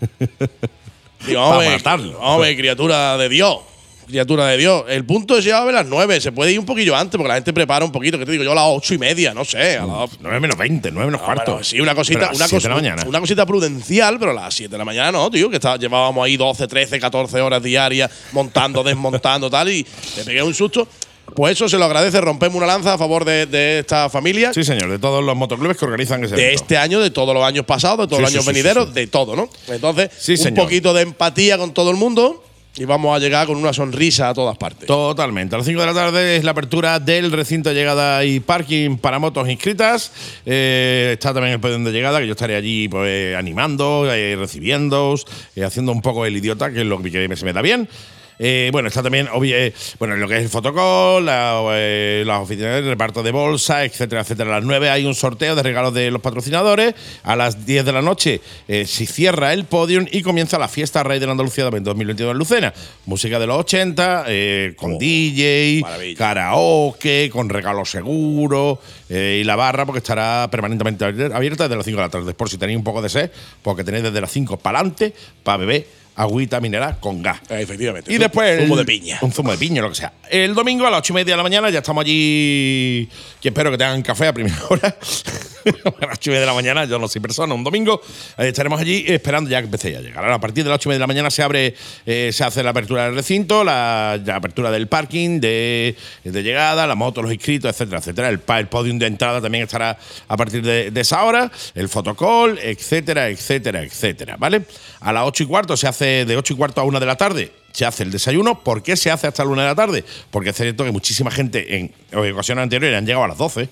Digo, vamos, a ver, matarlo. vamos a ver, criatura de Dios. Criatura de Dios. El punto es a las 9. Se puede ir un poquillo antes porque la gente prepara un poquito. Que te digo yo a las 8 y media, no sé. A las 9 menos 20, 9 menos cuarto. bueno, sí, una cosita, una, cosa, una cosita prudencial, pero a las 7 de la mañana no, tío, que está- llevábamos ahí 12, 13, 14 horas diarias montando, desmontando, tal, y te pegué un susto. Pues eso se lo agradece, rompemos una lanza a favor de, de esta familia. Sí, señor, de todos los motoclubes que organizan ese De evento. este año, de todos los años pasados, de todos Sí, los años sí, venideros, sí. de todo, ¿no? Entonces, un señor. poquito de empatía con todo el mundo y vamos a llegar con una sonrisa a todas partes. Totalmente. A las 5 de la tarde es la apertura del recinto de llegada y parking para motos inscritas. Eh, está también el podio de llegada, que yo estaré allí pues, animando, eh, recibiendo, haciendo un poco el idiota, que es lo que se me da bien. Eh, bueno, está también eh, bueno, lo que es el fotocall, la, eh, las oficinas de reparto de bolsa, etcétera, etcétera. A las 9 hay un sorteo de regalos de los patrocinadores. A las 10 de la noche eh, se cierra el podium y comienza la fiesta Rey de la Andalucía 2022 en Lucena. Música de los 80, eh, con DJ, maravilla. karaoke, con regalo seguro eh, y la barra porque estará permanentemente abierta desde las 5 de la tarde. Por si tenéis un poco de sed, porque tenéis desde las 5 para adelante para beber agüita mineral con gas. Eh, efectivamente. Y después. Zumo el- de piña. Un zumo de piña, lo que sea. El domingo a las ocho y media de la mañana ya estamos allí. Que espero que tengan café a primera hora. a las ocho y media de la mañana, yo no soy persona, un domingo. eh, estaremos allí esperando ya que empecé a llegar. Ahora, a partir de las ocho y media de la mañana se abre, eh, se hace la apertura del recinto, la, apertura del parking, de, de llegada, la moto, los inscritos, etcétera, etcétera. El, el podium de entrada también estará a partir de, esa hora, el fotocall, etcétera, etcétera, etcétera. ¿Vale? A las ocho y cuarto se hace de ocho y cuarto a una de la tarde se hace el desayuno. ¿Por qué se hace hasta la una de la tarde? Porque es cierto que muchísima gente en ocasiones anteriores han llegado a las 12,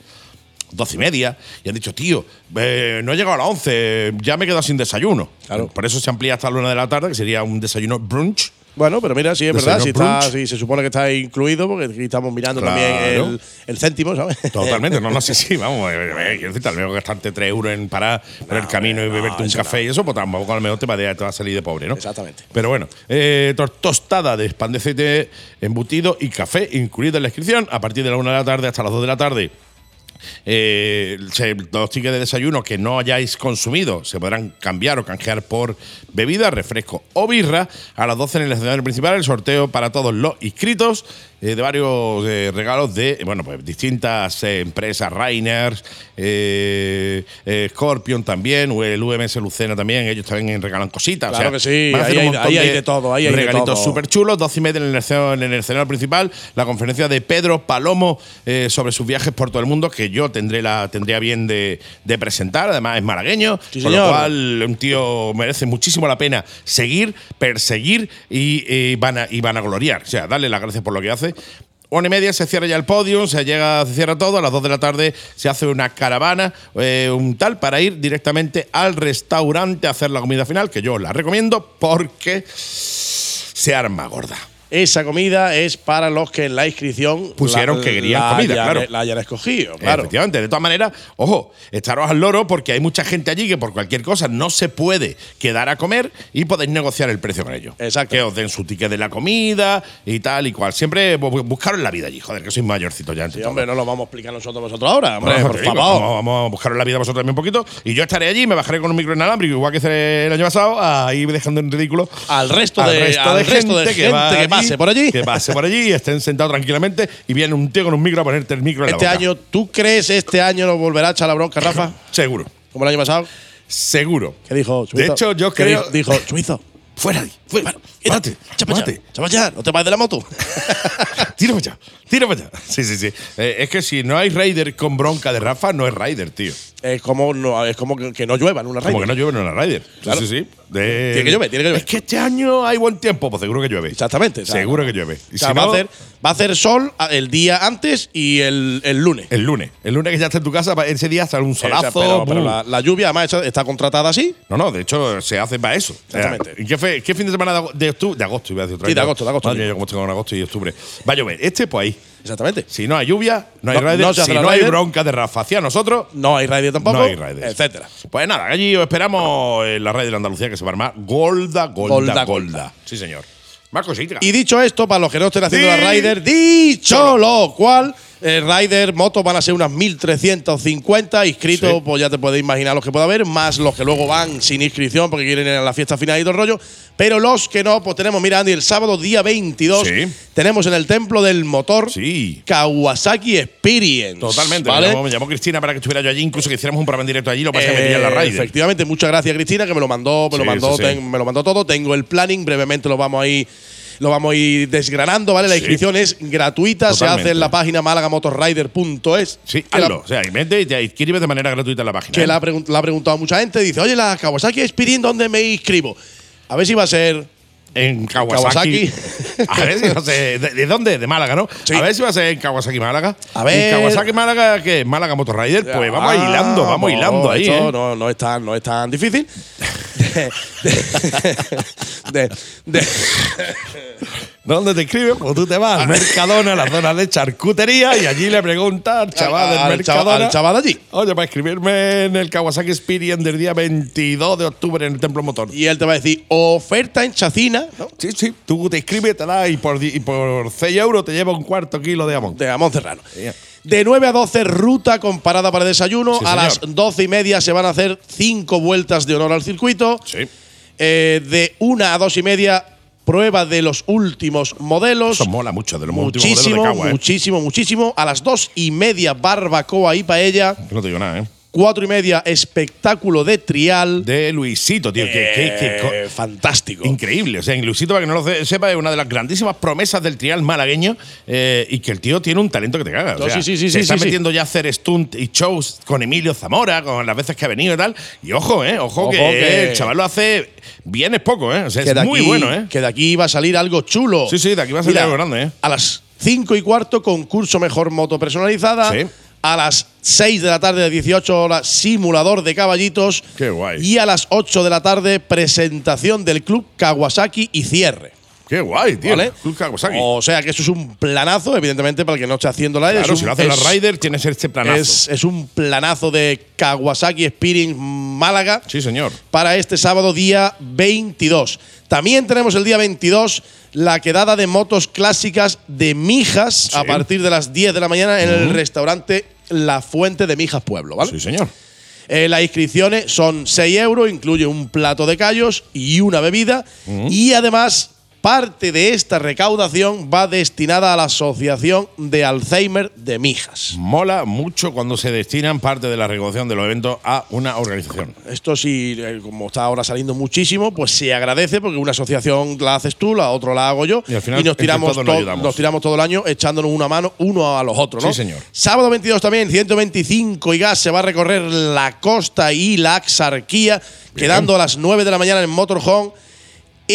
12 y media, y han dicho, tío, eh, no he llegado a las 11, ya me he quedado sin desayuno. Claro. Por eso se amplía hasta la una de la tarde, que sería un desayuno brunch. Bueno, pero mira, sí es verdad, si, está, si se supone que está incluido, porque aquí estamos mirando Claro. también el, el céntimo, ¿sabes? Totalmente, no, no sé si, vamos, eh, eh, quiero decir, tal vez gastarte 3 euros en parar por el camino y beberte un café y eso, pues tampoco a lo mejor te va, a- salir de pobre, ¿no? Exactamente. Pero bueno, eh, tostada de pan de embutido y café incluido en la inscripción a partir de la 1 de la tarde hasta las 2 de la tarde. Eh, los tickets de desayuno que no hayáis consumido se podrán cambiar o canjear por bebida, refresco o birra. A las 12 en el escenario principal, el sorteo para todos los inscritos eh, de varios eh, regalos de bueno pues distintas eh, empresas, Rainers, eh, eh, Scorpion también, o el UMS Lucena también, ellos también regalan cositas. o Claro sea, que sí, ahí hay- ahí hay de todo, ahí hay de regalitos súper chulos. 12 y media en el, escenario, en el escenario principal, la conferencia de Pedro Palomo eh, sobre sus viajes por todo el mundo, que yo tendré la tendría bien de, de presentar. Además, es malagueño, Sí, con lo cual un tío merece muchísimo la pena seguir, perseguir y, van a, y van a gloriar. O sea, darle las gracias por lo que hace. Una y media se cierra ya el podio, se llega, se cierra todo. A las dos de la tarde se hace una caravana, eh, un tal, para ir directamente al restaurante a hacer la comida final, que yo la recomiendo porque se arma gorda. Esa comida es para los que en la inscripción Pusieron la- que querían comida, hayan- claro. La hayan escogido, claro. Efectivamente, de todas maneras, ojo, estaros al loro porque hay mucha gente allí que por cualquier cosa no se puede quedar a comer y podéis negociar el precio con ellos. Exacto. Que os den su ticket de la comida y tal y cual. Siempre bu- buscaros la vida allí, joder, que sois mayorcitos ya. Sí, hombre, no lo vamos a explicar nosotros vosotros ahora, hombre, por favor. Vamos, vamos a buscaros la vida vosotros también un poquito. Y yo estaré allí, me bajaré con un micro inalámbrico, igual que hice el año pasado, ahí dejando en ridículo Al resto de- al resto de gente va que pase por allí. Que pase por allí y estén sentados tranquilamente y viene un tío con un micro a ponerte el micro en Este la boca. año, ¿tú crees este año nos volverá a echar la bronca, Rafa? Seguro. Como el año pasado. Seguro. ¿Qué dijo? De hecho, yo ¿Qué creo- Dijo, Chuizo. Fuera de ahí, fuera. Mate, para allá, no te vas de la moto. Tira para allá, tira para allá. Sí, sí, sí. Eh, es que si no hay Raider con bronca de Rafa, no es Raider, tío. Es como, no, es como que, que no llueva en una Como raíz. que no llueve en una Raider. Claro. Sí, sí, sí. De- Tiene que llover, tiene que llover. Es que este año hay buen tiempo, pues seguro que llueve. Exactamente. o sea, Seguro que llueve. Y o sea, si va, no, a hacer, va a hacer sol a- el día antes y el, el lunes. el lunes. El lunes que ya está en tu casa, ese día sale un O sea, solazo. pero, pero ¡bum! la, la lluvia, además, está- está contratada así. No, no, de hecho se hace para eso. Exactamente. ¿Y qué, fe- qué fin de semana de ago- de octubre? De agosto, iba a decir otra Sí, vez. de agosto, de agosto. Madre mía, yo como tengo en agosto y octubre. Va a llover. Este, pues ahí. Exactamente. Si no hay lluvia, no hay No- Raider. no si no hay bronca de Rafa hacia nosotros, No hay radio tampoco. No hay Raiders. Etcétera. Pues nada, allí os esperamos en la red de Andalucía que se va a armar Golda, Golda, Golda, Golda. Golda. Sí, señor. Más cositas. Y dicho esto, para los que no estén haciendo la Rider, dicho lo cual, el Rider motos van a ser unas 1350 inscritos, Sí. pues ya te puedes imaginar los que pueda haber, más los que luego van sin inscripción porque quieren ir a la fiesta final y todo el rollo. Pero los que no, pues tenemos, mira, Andy, el sábado día 22, Sí. tenemos en el Templo del Motor Sí. Kawasaki Experience. Totalmente. ¿vale? Me, llamó, me llamó Cristina para que estuviera yo allí, incluso que hiciéramos un programa en directo allí, lo que pasa es que me en la Eh, Raider. Efectivamente, muchas gracias Cristina que me lo mandó, me lo mandó, ten- me lo mandó todo. Tengo el planning, brevemente lo vamos a ir, lo vamos a ir desgranando, ¿vale? La Sí. inscripción es gratuita, se hace en la página málagamotosrider.es. Sí, hazlo. O sea, vete y te inscribes de manera gratuita en la página. que ¿eh? la, ha pregun- la ha preguntado mucha gente, dice, oye, la Kawasaki Experience, ¿dónde me inscribo? A ver si va a ser En Kawasaki. Kawasaki. A ver si no sé. ¿De, de dónde? De Málaga, ¿no? Sí. A ver si va a ser en Kawasaki Málaga. A ver. ¿En Kawasaki Málaga qué? ¿Málaga Motorrider? Pues vamos Ah, hilando, vamos no, hilando ahí. esto ¿eh? no, no, es tan, no es tan difícil. De- de- de- ¿Dónde te escribes? Pues tú te vas al Mercadona, a la zona de charcutería, y allí le preguntas al chaval del al, chaval, Mercadona. al chaval allí. Oye, para escribirme en el Kawasaki Experience del día 22 de octubre en el Templo Motor. Y él te va a decir, oferta en chacina, ¿no? Sí, sí. Tú te inscribes, te das y por, y por 6 euros te lleva un cuarto kilo de jamón. de Amón Serrano. Yeah. De 9 a 12, ruta comparada para desayuno. Sí, a las 12 y media se van a hacer 5 vueltas de honor al circuito. Sí. Eh, de 1 a 2 y media, prueba de los últimos modelos. Eso mola mucho de los últimos modelos muchísimo, de ¿eh? muchísimo, muchísimo. A las 2 y media, barbacoa y paella. No te digo nada, ¿eh? 4 y media, espectáculo de trial. De Luisito, tío. que, que- que co- Eh, fantástico. Increíble. O sea, Luisito, para que no lo se- sepa, es una de las grandísimas promesas del trial malagueño eh, y que el tío tiene un talento que te caga. O sea, sí, sí, sí, se sí, está sí, sí. metiendo ya a hacer stunt y shows con Emilio Zamora, con las veces que ha venido y tal. Y ojo, ¿eh? Ojo, Ojo que, que- el chaval lo hace bien, es poco, ¿eh? O sea, que es muy aquí- bueno, ¿eh? Que de aquí va a salir algo chulo. Sí, sí, de aquí va a salir algo grande, ¿eh? A las 5 y cuarto, concurso mejor moto personalizada. Sí. A las 6 de la tarde, de 18 horas, simulador de caballitos. Qué guay. Y a las 8 de la tarde, presentación del club Kawasaki y cierre. Qué guay, tío. ¿Vale? Club Kawasaki. O sea que eso es un planazo, evidentemente, para el que no esté haciendo la claro, es un- si lo hace la es- Rider, tiene que ser este planazo. es, es un planazo de Kawasaki Experience Málaga sí, señor. para este sábado día 22. También tenemos el día 22 la quedada de motos clásicas de Mijas a partir de las 10 de la mañana en el restaurante La Fuente de Mijas Pueblo, ¿vale? Sí, señor. Eh, las inscripciones son 6 euros, incluye un plato de callos y una bebida. Y además, parte de esta recaudación va destinada a la Asociación de Alzheimer de Mijas. Mola mucho cuando se destinan parte de la recaudación de los eventos a una organización. Esto sí, eh, como está ahora saliendo muchísimo, pues se agradece porque una asociación la haces tú, la otra la hago yo. Y al final, nos entre tiramos, todos nos nos tiramos todo el año echándonos una mano uno a los otros, ¿no? Sí, señor. Sábado 22 también, 125 y gas, se va a recorrer la costa y la Axarquía, quedando a las 9 de la mañana en Motorhome.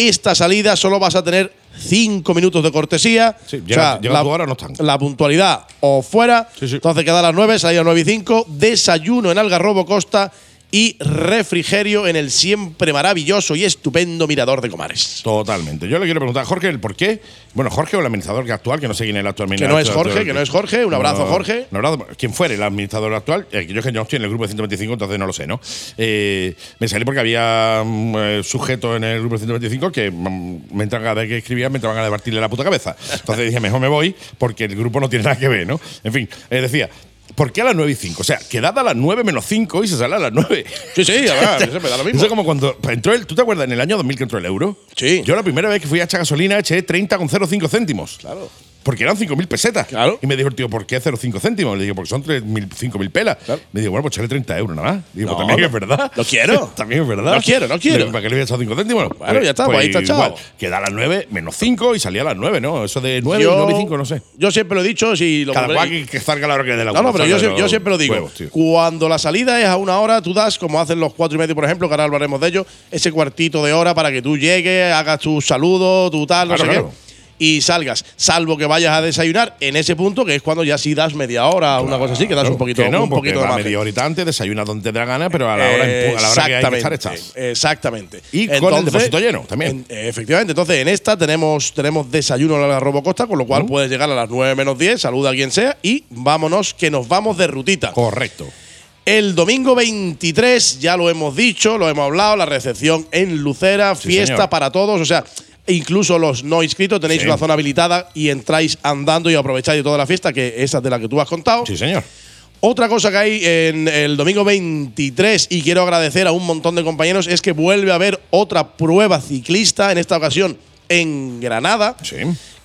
Esta salida solo vas a tener 5 minutos de cortesía. Sí, llega- no están. La puntualidad o fuera. Sí, sí. Entonces queda a las 9, salida 9 y 5. Desayuno en Algarrobo Costa y refrigerio en el siempre maravilloso y estupendo Mirador de Comares. Totalmente. Yo le quiero preguntar a Jorge el por qué. Bueno, Jorge o el administrador actual, que no sé quién es el actual Que administrador. no es Jorge, que no es Jorge. Un abrazo, Jorge. Un abrazo. Quien fuere el administrador actual, eh, yo es que no estoy en el grupo de 125, entonces no lo sé, ¿no? Eh, me salí porque había mm, eh, sujetos en el grupo de 125 que mm, me entran cada vez que escribían me entraban a debatirle la puta cabeza. Entonces dije, mejor me voy porque el grupo no tiene nada que ver, ¿no? En fin, eh, decía. ¿Por qué a las 9 y 5? O sea, quedad a las 9 menos 5 y se sale a las 9. Sí, sí, a ver, eso me da lo mismo. Eso es como cuando entró el. ¿Tú te acuerdas en el año 2000 que entró el euro? Sí. Yo la primera vez que fui a echar gasolina eché 30,05 céntimos. Claro. Porque eran 5.000 pesetas. Claro. Y me dijo el tío, ¿por qué 0,5 céntimos? Le digo, porque son 3.000, 5.000 pelas. Me digo, bueno, pues echarle 30 euros nada más. Digo, No, pues también no. es verdad. Lo quiero. también es verdad. No quiero, no quiero. Digo, ¿Para qué le voy a echar 5 céntimos? Bueno, ya está, pues ahí está echado. igual, Queda a las 9 menos 5 y salía a las 9, ¿no? Eso de 9 Yo- y 9 y 5, no sé. Yo siempre lo he dicho, si lo Cada cual que, que salga la hora que dé la No, no, pero yo, yo siempre lo digo. huevos, cuando la salida es a una hora, tú das, como hacen los cuatro y medio, por ejemplo, que ahora hablaremos de ello, ese cuartito de hora para que tú llegues, hagas tu saludo, tu tal, no Claro, sé claro. qué. Y salgas, salvo que vayas a desayunar en ese punto, que es cuando ya sí das media hora, una cosa así, que das Claro, un poquito, que no, un poquito de media horita antes, desayuna donde te da gana, pero a la hora, en pu- a la hora que hay que estar estás. Exactamente. Y con el depósito lleno también. en- efectivamente. Entonces, en esta tenemos, tenemos desayuno a la Robocosta, con lo cual puedes llegar a las 9 menos 10, saluda a quien sea y vámonos, que nos vamos de rutita. Correcto. El domingo 23, ya lo hemos dicho, lo hemos hablado, la recepción en Lucera, Sí, fiesta señor. para todos, o sea, incluso los no inscritos tenéis Sí. una zona habilitada y entráis andando y aprovecháis de toda la fiesta, que esa es de la que tú has contado. Sí, señor. Otra cosa que hay en el domingo 23 y quiero agradecer a un montón de compañeros es que vuelve a haber otra prueba ciclista, en esta ocasión en Granada, Sí.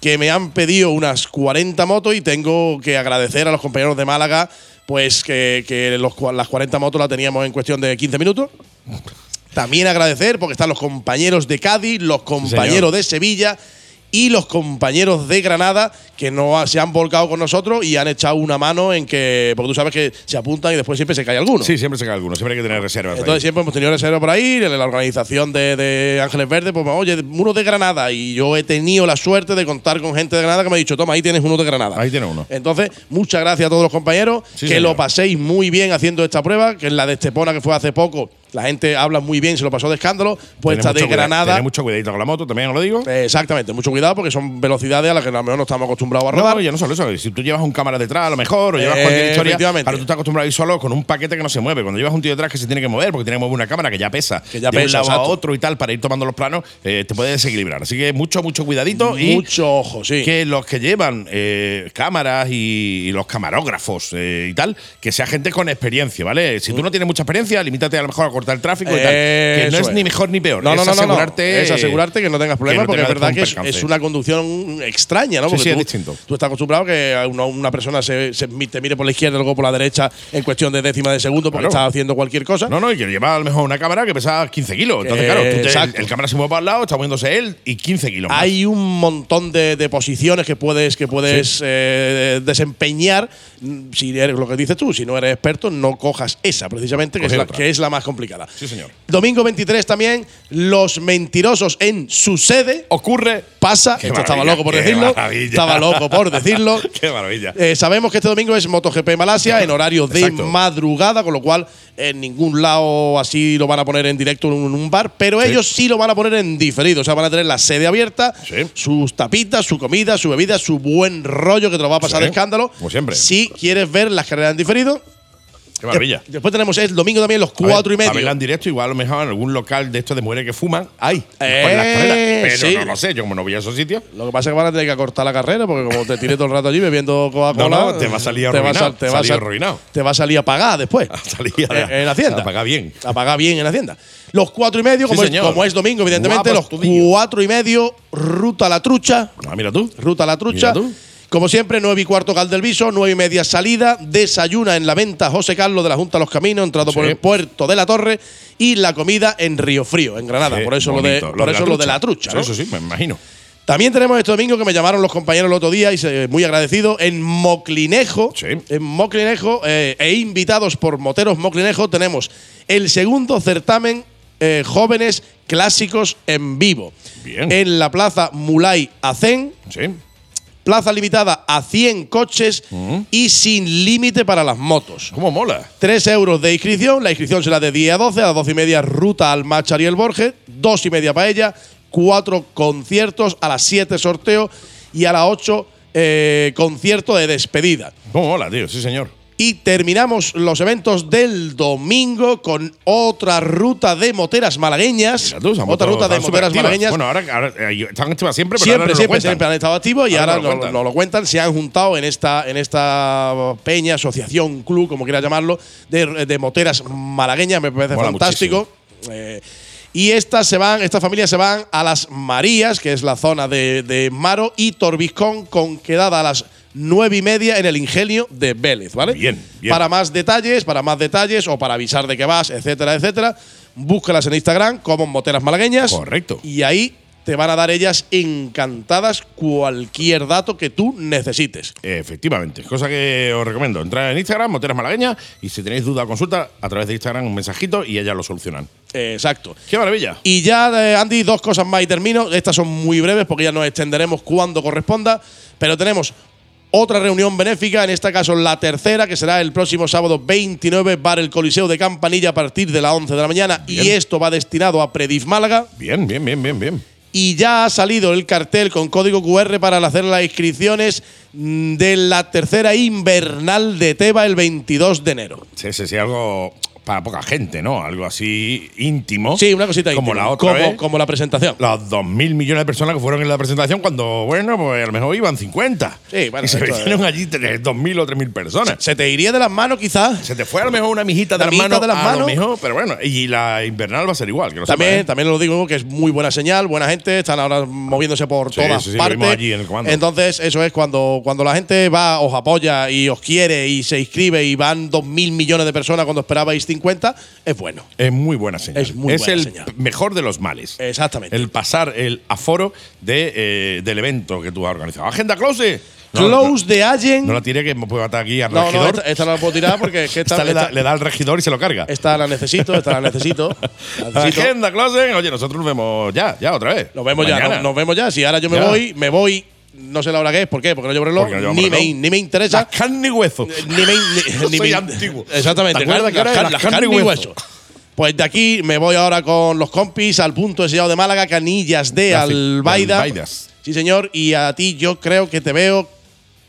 que me han pedido unas 40 motos y tengo que agradecer a los compañeros de Málaga, pues que, que los cua- las 40 motos las teníamos en cuestión de 15 minutos. También agradecer porque están los compañeros de Cádiz, los compañeros de Sevilla y los compañeros de Granada que no ha- se han volcado con nosotros y han echado una mano en que, porque tú sabes que se apuntan y después siempre se cae alguno. Sí, siempre se cae alguno, siempre hay que tener reservas. ahí. Entonces siempre hemos tenido reserva por ahí, en la organización de, de Ángeles Verdes, pues oye, uno de Granada. Y yo he tenido la suerte de contar con gente de Granada que me ha dicho, toma, ahí tienes uno de Granada. Ahí tiene uno. Entonces, muchas gracias a todos los compañeros, Sí, que señor. lo paséis muy bien haciendo esta prueba, que en la de Estepona que fue hace poco, la gente habla muy bien, se lo pasó de escándalo, pues esta de Granada. tener mucho cuidadito con la moto, también os lo digo. eh, Exactamente, mucho cuidado porque son velocidades a las que a lo mejor no estamos acostumbrados a rodar. No, ya no solo eso. Si tú llevas un cámara detrás, a lo mejor, o llevas Eh, cualquier historia. Ahora tú estás acostumbrado a ir solo con un paquete que no se mueve. Cuando llevas un tío detrás que se tiene que mover, porque tiene que mover una cámara que ya pesa, Que ya de un pesa, lado a exacto. otro y tal, para ir tomando los planos, eh, te puede desequilibrar. Así que mucho, mucho cuidadito. y Mucho ojo, sí. que los que llevan eh, cámaras y, y los camarógrafos eh, y tal, que sea gente con experiencia, ¿vale? Si tú no tienes mucha experiencia, limítate a lo mejor a cortar el tráfico y tal. Que no es, ni mejor ni peor. No, no, es no, no, asegurarte. Es asegurarte que no tengas problemas, porque es verdad que es, es una conducción extraña, ¿no? Porque sí, es tú, distinto. Tú estás acostumbrado que a una, una persona se, se te mire por la izquierda y luego por la derecha en cuestión de décima de segundo porque Claro. está haciendo cualquier cosa. No, no, y que lleva a lo mejor una cámara que pesa 15 kilos. Entonces, claro, tú te- exacto. el cámara se mueve para el lado, está moviéndose él y 15 kilos más. Hay un montón de, de posiciones que puedes, que puedes eh, desempeñar. Mm, Si eres lo que dices tú, si no eres experto, no cojas esa precisamente, que es, la, que es la más complicada. Sí, señor. Domingo 23 también, los mentirosos en su sede. Ocurre. Pasa, Qué esto estaba loco por decirlo. maravilla. Estaba loco por decirlo. Qué maravilla. Eh, sabemos que este domingo es MotoGP Malasia en horario de Exacto. madrugada, con lo cual en ningún lado así lo van a poner en directo en un, bar, pero Sí. ellos sí lo van a poner en diferido. O sea, van a tener la sede abierta, Sí. sus tapitas, su comida, su bebida, su buen rollo que te lo va a pasar Sí, de escándalo. como siempre. Si quieres ver las carreras en diferido. Qué maravilla. De- Después tenemos el domingo también los A ver, cuatro y A medio. verla en directo, igual a lo mejor en algún local de estos de mujeres que fuman, hay. Eh, con las carreras. Pero sí. no lo sé, yo como no voy a esos sitios. Lo que pasa es que van a tener que acortar la carrera porque como te tires todo el rato allí bebiendo Coca-Cola. No, no, te va a salir te va a arruinado, te va a salir sal- arruinado. Te va a salir a pagar después. Salía Eh, en Hacienda. Pagar bien. A pagar bien en Hacienda. Los cuatro y medio, Sí, como, es, señor. como es domingo, evidentemente, Guapo los estudillo. cuatro y medio, ruta a la trucha. Ah, mira tú. Ruta a la trucha. Mira tú. Como siempre, nueve y cuarto Caldelviso, nueve y media salida, desayuna en la venta José Carlos de la Junta de los Caminos, entrado por el puerto de la Torre, y la comida en Río Frío, en Granada. Sí, por eso, lo de, por eso lo de la trucha. Sí, ¿no? Eso sí, me imagino. También tenemos este domingo que me llamaron los compañeros el otro día y se- muy agradecido en Moclinejo. Sí. En Moclinejo eh, e invitados por Moteros Moclinejo tenemos el segundo certamen eh, Jóvenes Clásicos en Vivo. Bien. En la plaza Mulay Acén, Sí. Plaza limitada a 100 coches y sin límite para las motos. ¿Cómo mola? 3 euros de inscripción. La inscripción será de 10 a 12. A las 12 y media, ruta al match Ariel Borges. 2 y media para ella. 4 conciertos. A las 7, sorteo. Y a las 8, eh, concierto de despedida. ¿Cómo mola, tío? Sí, señor. Y terminamos los eventos del domingo con otra ruta de moteras malagueñas. Tú, otra moto- ruta de moteras malagueñas. Bueno, ahora, ahora, están activas siempre, pero ahora Siempre, no lo siempre, siempre han estado activos y Ahora ahora no lo nos cuentan. lo, cuentan. Se han juntado en esta, en esta peña, asociación, club, como quieras llamarlo, de, de moteras malagueñas. Me parece Mola fantástico. Eh, y estas se van, estas familias se van a las Marías, que es la zona de, de Maro y Torbiscón, con quedada a las nueve y media en el ingenio de Vélez, ¿vale? Bien, bien. Para más detalles, para más detalles o para avisar de que vas, etcétera, etcétera, búscalas en Instagram como Moteras Malagueñas. Correcto. Y ahí te van a dar ellas encantadas cualquier dato que tú necesites. Efectivamente, cosa que os recomiendo. Entrar en Instagram, Moteras Malagueñas, y si tenéis duda o consulta, a través de Instagram un mensajito y ellas lo solucionan. Exacto. ¡Qué maravilla! Y ya, eh, Andy, dos cosas más y termino. Estas son muy breves porque ya nos extenderemos cuando corresponda. Pero tenemos otra reunión benéfica, en este caso la tercera, que será el próximo sábado 29, Bar el Coliseo de Campanilla a partir de las 11 de la mañana. Bien. Y esto va destinado a Predif Málaga. Bien, bien, bien, bien, bien. Y ya ha salido el cartel con código QR para hacer las inscripciones mm, de la tercera invernal de Teba el 22 de enero. Sí, sí, sí, algo para poca gente, ¿no? Algo así íntimo. Sí, una cosita Como íntima, la otra como, vez. como la presentación. Los 2.000 millones de personas que fueron en la presentación cuando, bueno, pues a lo mejor iban 50. Sí, bueno, y se metieron allí 2.000 o 3.000 personas. Se te iría de las manos quizás. Se te fue a lo mejor una mijita de las manos. de las a lo manos. mejor, pero bueno, y la invernal va a ser igual. Que También, ¿eh? también lo digo que es muy buena señal, buena gente, están ahora moviéndose por Sí, todas sí, partes. vimos allí en el comando. Entonces, eso es cuando, cuando la gente va, os apoya y os quiere y se inscribe y van dos mil millones de personas cuando esperabais 50, es bueno. Es muy buena señal. Es muy buena el señal. mejor de los males. Exactamente. El pasar el aforo de, eh, del evento que tú has organizado. Agenda close. Close de Allen. No la tire que me puede matar aquí al No, no, regidor. esta, esta no la puedo tirar porque es que esta, Esta le, da, esta- le da al regidor y se lo carga. esta la necesito, esta la necesito. La necesito. Agenda close. Oye, nosotros nos vemos ya, ya otra vez. Nos vemos ya, no- nos vemos ya. Si ahora yo me Ya. voy, me voy. No sé la hora que es, ¿por qué? Porque no llevo reloj, Porque no llevamos ni, me, reloj. ni me interesa. Las carne y hueso. ni me, ni, ni Soy me- antiguo. Exactamente. ¿Te acuerdas que las, era las las carne y hueso? Pues de aquí me voy ahora con los compis al punto de sellado de Málaga, Canillas de. Albaida. Albaidas. Sí, señor. Y a ti yo creo que te veo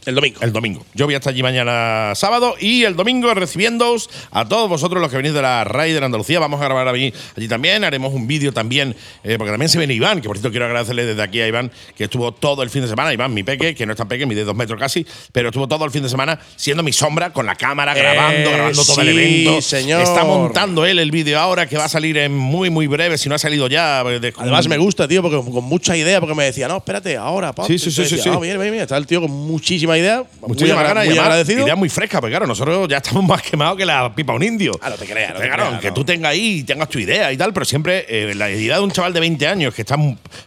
el domingo. El domingo. Yo voy a estar allí mañana sábado y el domingo recibiéndoos a todos vosotros los que venís de la RAI de Andalucía. Vamos a grabar allí, allí también. Haremos un vídeo también, eh, porque también se viene Iván, que por cierto quiero agradecerle desde aquí a Iván, que estuvo todo el fin de semana. Iván, mi peque, que no es tan peque, mide dos metros casi, pero estuvo todo el fin de semana siendo mi sombra con la cámara, grabando, Eh, grabando todo el sí, evento. señor. Está montando él el vídeo ahora, que va a salir en muy, muy breve, si no ha salido ya. eh, de- Además me gusta, tío, porque con mucha idea, porque me decía, no, espérate, ahora, pa. Sí, sí, sí. "Ah, bien, bien, bien". Está el tío con muchísima idea. Muchísimas ganas muy agradecido. idea muy fresca, porque claro, nosotros ya estamos más quemados que la pipa un indio. Ah, no te creas, no te Claro, creas, que no. tú tengas ahí y tengas tu idea y tal, pero siempre eh, la idea de un chaval de 20 años que está,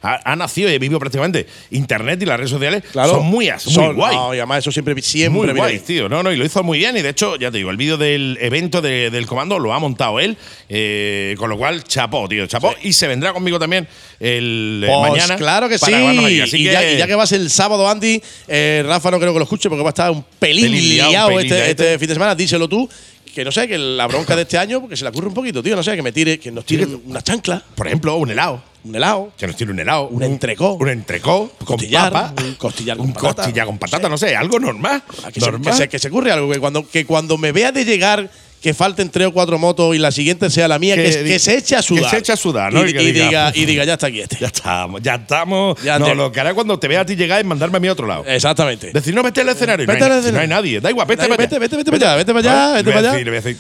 ha, ha nacido y ha vivido prácticamente internet y las redes sociales Claro. son muy, muy Son- guay. no, y además eso siempre, siempre muy guay, tío. No, no, y lo hizo muy bien. Y de hecho, ya te digo, el vídeo del evento de- del comando lo ha montado él. eh, con lo cual, chapó, tío, chapó. Y se vendrá conmigo también el eh, Pues mañana. claro que sí. Así y, que, ya, y ya que vas el sábado, Andy, eh, Rafa no creo que lo escuche porque va a estar un pelín, Pelín liado, liado, un pelín este, este fin de semana. Díselo tú. Que no sé, que la bronca de este año, porque se le ocurre un poquito, tío. No sé, que me tire, que nos tire una chancla, por ejemplo, un helado. un helado, Que nos tiene un helado. un entrecó, Un entrecó con costillar, papa. un costillar con un patata. costilla con patata, no sé, algo normal. Ah, que, se, normal. que, se, que se ocurre algo. Que cuando, que cuando me vea de llegar, que falten tres o cuatro motos y la siguiente sea la mía, que, Que que di- se eche a sudar. que se eche a sudar, ¿no? Y, Y que y diga, y diga, ya está aquí este. Ya estamos, ya estamos. Ya no, te- lo que hará cuando te vea a ti llegar es mandarme a mi otro lado. Exactamente. Decir, no, vete al escenario. Vete no, hay, al no escenario. hay nadie. Da igual, vete, Vete, vete, vete, vete para allá, vete para allá, vete para a allá. decir, le voy a decir,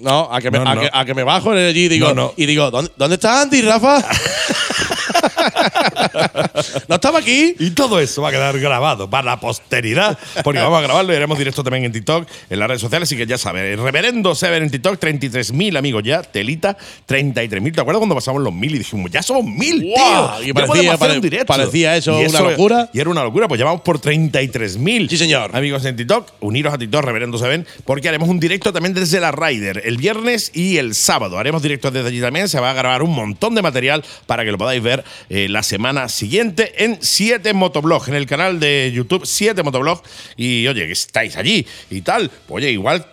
No, a que me, No, a no. que, a que me bajo en el allí y digo, no. y digo ¿dónde, ¿dónde está Andy, Rafa? no estaba aquí. Y todo eso va a quedar grabado para la posteridad, porque vamos a grabarlo y haremos directo también en TikTok, en las redes sociales, así que ya sabes, Reverendo Sever en TikTok, 33.000 amigos ya, Telita, 33.000. ¿Te acuerdas cuando pasamos los 1.000 y dijimos, ya somos 1.000, ¡Guau! tío? Y parecía- pare- parecía eso Y una locura. Y era una locura, pues ya vamos por 33.000. Sí, señor. Amigos en TikTok, uniros a TikTok, Reverendo Seven, porque haremos un directo también desde la Rider, el viernes y el sábado. Haremos directos desde allí también, se va a grabar un montón de material para que lo podáis ver eh, la semana siguiente en 7 Motoblog, en el canal de YouTube 7 Motoblog. Y oye, que estáis allí y tal. Oye, igual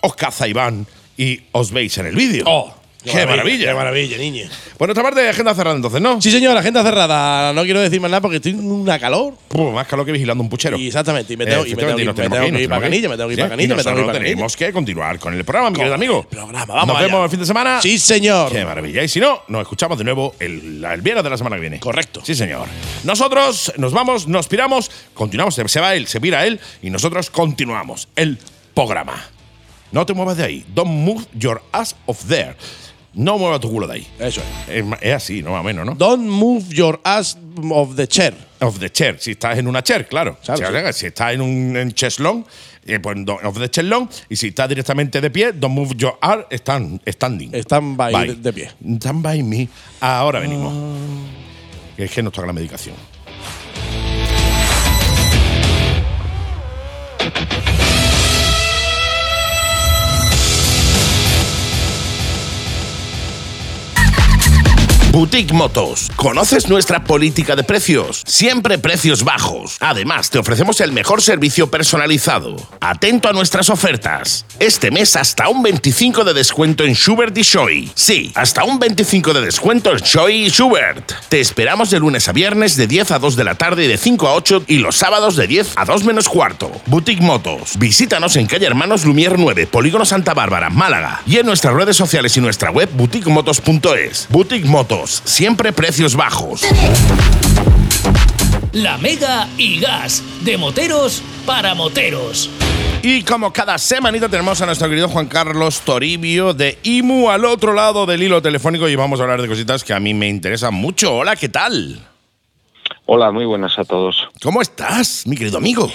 os caza Iván y os veis en el vídeo. ¡Oh! ¡Qué maravilla! ¡Qué maravilla, niño! Bueno, esta parte de agenda cerrada entonces, ¿no? Sí, señor, agenda cerrada. No quiero decir más nada porque estoy en una calor. Pum, más calor que vigilando un puchero. Y exactamente. Y me tengo, y me tengo, que- me tengo que ir para Canilla, me tengo que ir para Canilla, me tengo que ir para Canilla. tenemos que continuar con el programa, mi querido amigo. Programa, vamos Nos vemos el fin de semana. Sí, señor. Qué maravilla. Y si no, nos escuchamos de nuevo el, el viernes de la semana que viene. Correcto. Sí, señor. Nosotros nos vamos, nos piramos, continuamos, se- se va él, se pira él y nosotros continuamos el programa. No te muevas de ahí. Don't move your ass off there. No muevas tu culo de ahí. Eso es. Es, así, no más o menos, ¿no? Don't move your ass of the chair. Of the chair. Si estás en una chair, claro. Si, estás en un en eh, pues of the cheslong. Y si estás directamente de pie, don't move your arm, stand, standing. Están by, Bye. De, de pie. Stand by me. Ahora venimos. Que Es que nos toca la medicación. Boutique Motos. ¿Conoces nuestra política de precios? Siempre precios bajos. Además, te ofrecemos el mejor servicio personalizado. Atento a nuestras ofertas. Este mes hasta un 25 de descuento en Schubert y Shoei. Sí, hasta un 25 de descuento en Shoei y Schubert. Te esperamos de lunes a viernes de 10 a 2 de la tarde y de 5 a 8 y los sábados de 10 a 2 menos cuarto. Boutique Motos. Visítanos en calle Hermanos Lumier 9, Polígono Santa Bárbara, Málaga. Y en nuestras redes sociales y nuestra web boutiquemotos.es. Boutique Motos. Siempre precios bajos. La Mega y Gas, de moteros para moteros. Y como cada semanita tenemos a nuestro querido Juan Carlos Toribio de IMU al otro lado del hilo telefónico y vamos a hablar de cositas que a mí me interesan mucho. Hola, ¿qué tal? Hola, muy buenas a todos. ¿Cómo estás, mi querido amigo?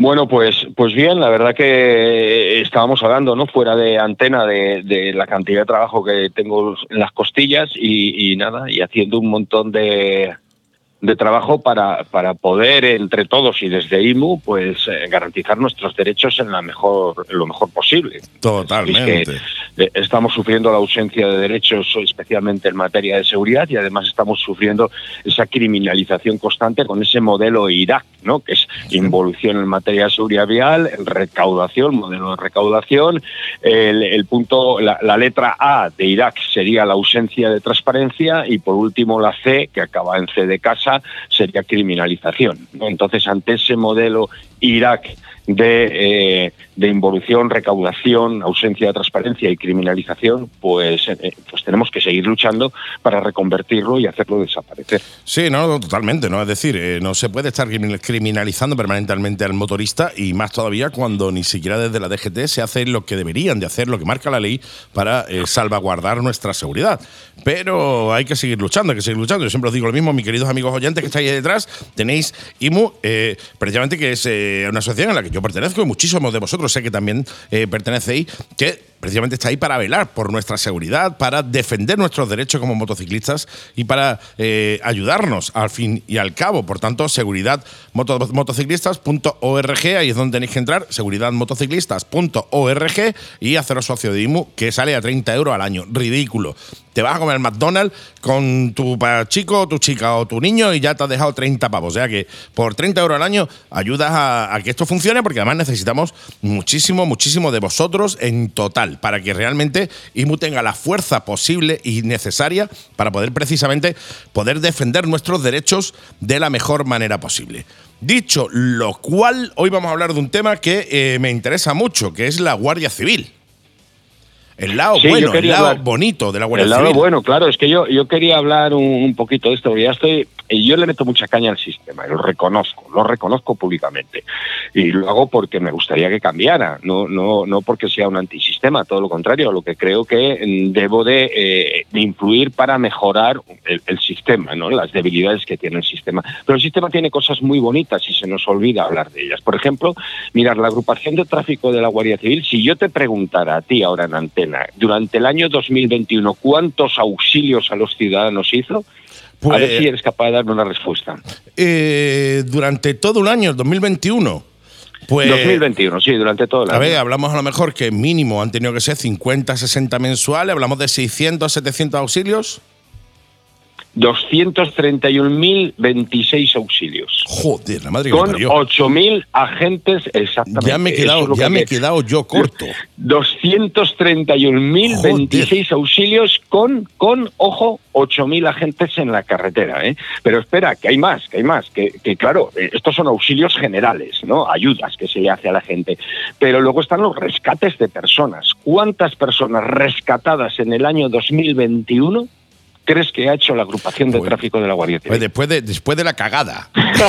Bueno, pues, pues bien, la verdad que estábamos hablando, ¿no? Fuera de antena de, de la cantidad de trabajo que tengo en las costillas y, y nada, y haciendo un montón de, de trabajo para, para poder entre todos y desde IMU, pues eh, garantizar nuestros derechos en la mejor, en lo mejor posible. Totalmente. Es que, eh, estamos sufriendo la ausencia de derechos, especialmente en materia de seguridad, y además estamos sufriendo esa criminalización constante con ese modelo Irak, ¿no? que es involución en materia de seguridad vial, recaudación, modelo de recaudación. El, el punto, la, la letra A de Irak sería la ausencia de transparencia, y por último la C, que acaba en C de casa, sería criminalización. Entonces, ante ese modelo Irak de, eh, de involución, recaudación, ausencia de transparencia y criminalización, pues, eh, pues tenemos que seguir luchando para reconvertirlo y hacerlo desaparecer. Sí, no, no, totalmente, ¿no? Es decir, eh, no se puede estar criminal- criminalizando permanentemente al motorista y más todavía cuando ni siquiera desde la DGT se hace lo que deberían de hacer, lo que marca la ley para eh, salvaguardar nuestra seguridad. Pero hay que seguir luchando, hay que seguir luchando. Yo siempre os digo lo mismo, mis queridos amigos oyentes que estáis ahí detrás, tenéis IMU, eh, precisamente que es eh, una asociación en la que yo pertenezco y muchísimos de vosotros sé que también eh, pertenecéis, que precisamente está ahí para velar por nuestra seguridad, para defender nuestros derechos como motociclistas y para eh, ayudarnos al fin y al cabo. Por tanto, seguridad moto- motociclistas.org, ahí es donde tenéis que entrar, seguridadmotociclistas.org y haceros socio de IMU, que sale a 30 euros al año. Ridículo. Te vas a comer McDonald's con tu chico, tu chica o tu niño y ya te has dejado 30 pavos. O sea que por 30 euros al año ayudas a que esto funcione porque además necesitamos muchísimo, muchísimo de vosotros en total para que realmente IMU tenga la fuerza posible y necesaria para poder precisamente poder defender nuestros derechos de la mejor manera posible. Dicho lo cual, hoy vamos a hablar de un tema que eh, me interesa mucho, que es la Guardia Civil. El lado Sí, bueno, el lado hablar- bonito de la Guardia El lado Civil. bueno, claro, es que yo, yo quería hablar un, un poquito de esto, porque ya estoy, yo le meto mucha caña al sistema, y lo reconozco, lo reconozco públicamente. Y lo hago porque me gustaría que cambiara, no, no, no porque sea un antisistema, todo lo contrario, lo que creo que mm, debo de, eh, de influir para mejorar el, el sistema, ¿no? las debilidades que tiene el sistema. Pero el sistema tiene cosas muy bonitas y se nos olvida hablar de ellas. Por ejemplo, mirar la agrupación de tráfico de la Guardia Civil, si yo te preguntara a ti ahora en durante el año 2021, ¿cuántos auxilios a los ciudadanos hizo? a ver Pues- si eres capaz de darme una respuesta. Eh, durante todo un año, el 2021. Pues, 2021, sí, durante todo el A año. ver, hablamos a lo mejor que mínimo han tenido que ser 50, 60 mensuales, hablamos de 600, 700 auxilios. 231.026 auxilios. Joder, la madre que Con parió. 8.000 agentes exactamente. Ya me he quedado, es ya que me he quedado yo corto. 231.026 auxilios con, con, ojo, 8.000 agentes en la carretera. ¿eh? Pero espera, que hay más, que hay más. Que, que claro, eh, estos son auxilios generales, ¿no? Ayudas que se le hace a la gente. Pero luego están los rescates de personas. ¿Cuántas personas rescatadas en el año 2021 crees que ha hecho la agrupación de tráfico de la Guardia Civil? Pues después, de, después de la cagada, Ya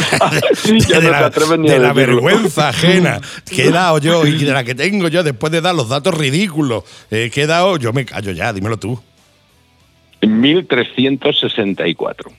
de, no la, a vergüenza ajena que he dado yo y de la que tengo yo después de dar los datos ridículos eh, que he dado, yo me callo ya, dímelo tú. 1.364.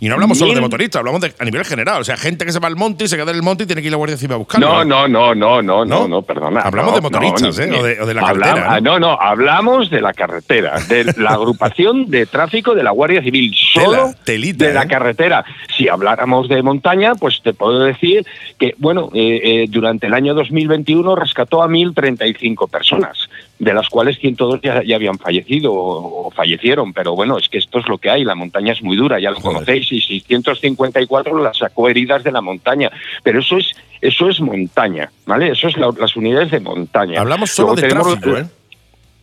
Y no hablamos solo de motoristas, hablamos de, a nivel general. O sea, gente que se va al monte y se queda en el monte y tiene que ir a la Guardia Civil a buscarlo. No, no, no, no, no, no, no, perdona. Hablamos no, de motoristas, no, ¿eh? O de- o de la Habla- carretera, ah, No, no, hablamos de la carretera, de la agrupación de tráfico de la Guardia Civil, solo Tela, telita, de la ¿eh? carretera. Si habláramos de montaña, pues te puedo decir que, bueno, eh, eh, durante el año 2021 rescató a 1.035 personas, de las cuales 102 ya, ya habían fallecido o, o fallecieron, pero bueno, es que esto es lo que hay, la montaña es muy dura, ya lo conocéis, y 654 las sacó heridas de la montaña, pero eso es eso es montaña, ¿vale? Eso es la- las unidades de montaña. Hablamos solo Luego de tráfico, ¿eh?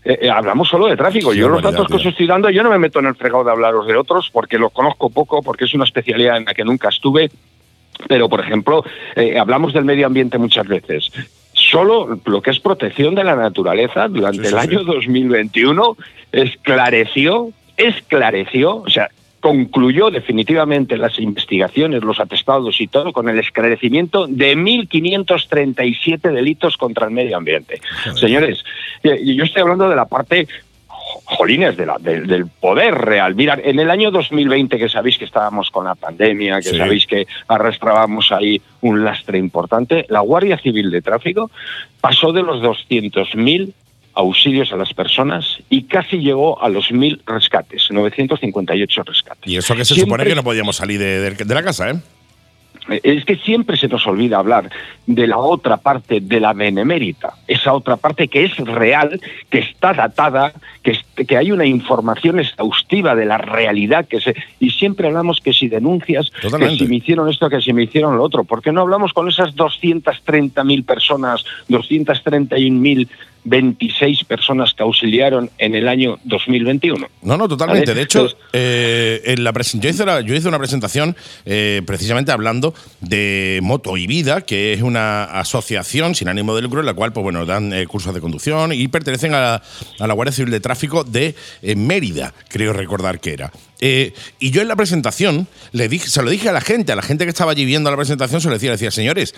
eh, eh, hablamos solo de tráfico. Yo los datos que os estoy dando, yo no me meto en el fregado de hablaros de otros porque los conozco poco, porque es una especialidad en la que nunca estuve. Pero, por ejemplo, eh, hablamos del medio ambiente muchas veces. Solo lo que es protección de la naturaleza durante Sí, sí, el año 2021 esclareció, esclareció, o sea, concluyó definitivamente las investigaciones, los atestados y todo con el esclarecimiento de 1.537 delitos contra el medio ambiente. Señores, eh, yo estoy hablando de la parte jolines de la- del- del poder real. Mira, en el año 2020, que sabéis que estábamos con la pandemia, que Sí. sabéis que arrastrábamos ahí un lastre importante, la Guardia Civil de Tráfico pasó de los 200.000 auxilios a las personas y casi llegó a los 1.000 rescates, 958 rescates. Y eso que se Siempre- supone que no podíamos salir de, de- de la casa, ¿eh? Es que siempre se nos olvida hablar de la otra parte de la benemérita, esa otra parte que es real, que está datada, que, que hay una información exhaustiva de la realidad que se y siempre hablamos que si denuncias, que si me hicieron esto, que si me hicieron lo otro, ¿por qué no hablamos con esas 230.000 personas, 231.026 personas que auxiliaron en el año 2021? No, no, totalmente. ¿Vale? De hecho, Entonces- eh, en la yo, hice la- yo hice una presentación eh, precisamente hablando de Moto y Vida, que es una asociación sin ánimo de lucro en la cual pues, bueno, dan eh, cursos de conducción y pertenecen a la, a la Guardia Civil de Tráfico de Mérida, creo recordar que era. Y yo en la presentación le dije, se lo dije a la gente, a la gente que estaba allí viendo la presentación, se lo decía, le decía, señores,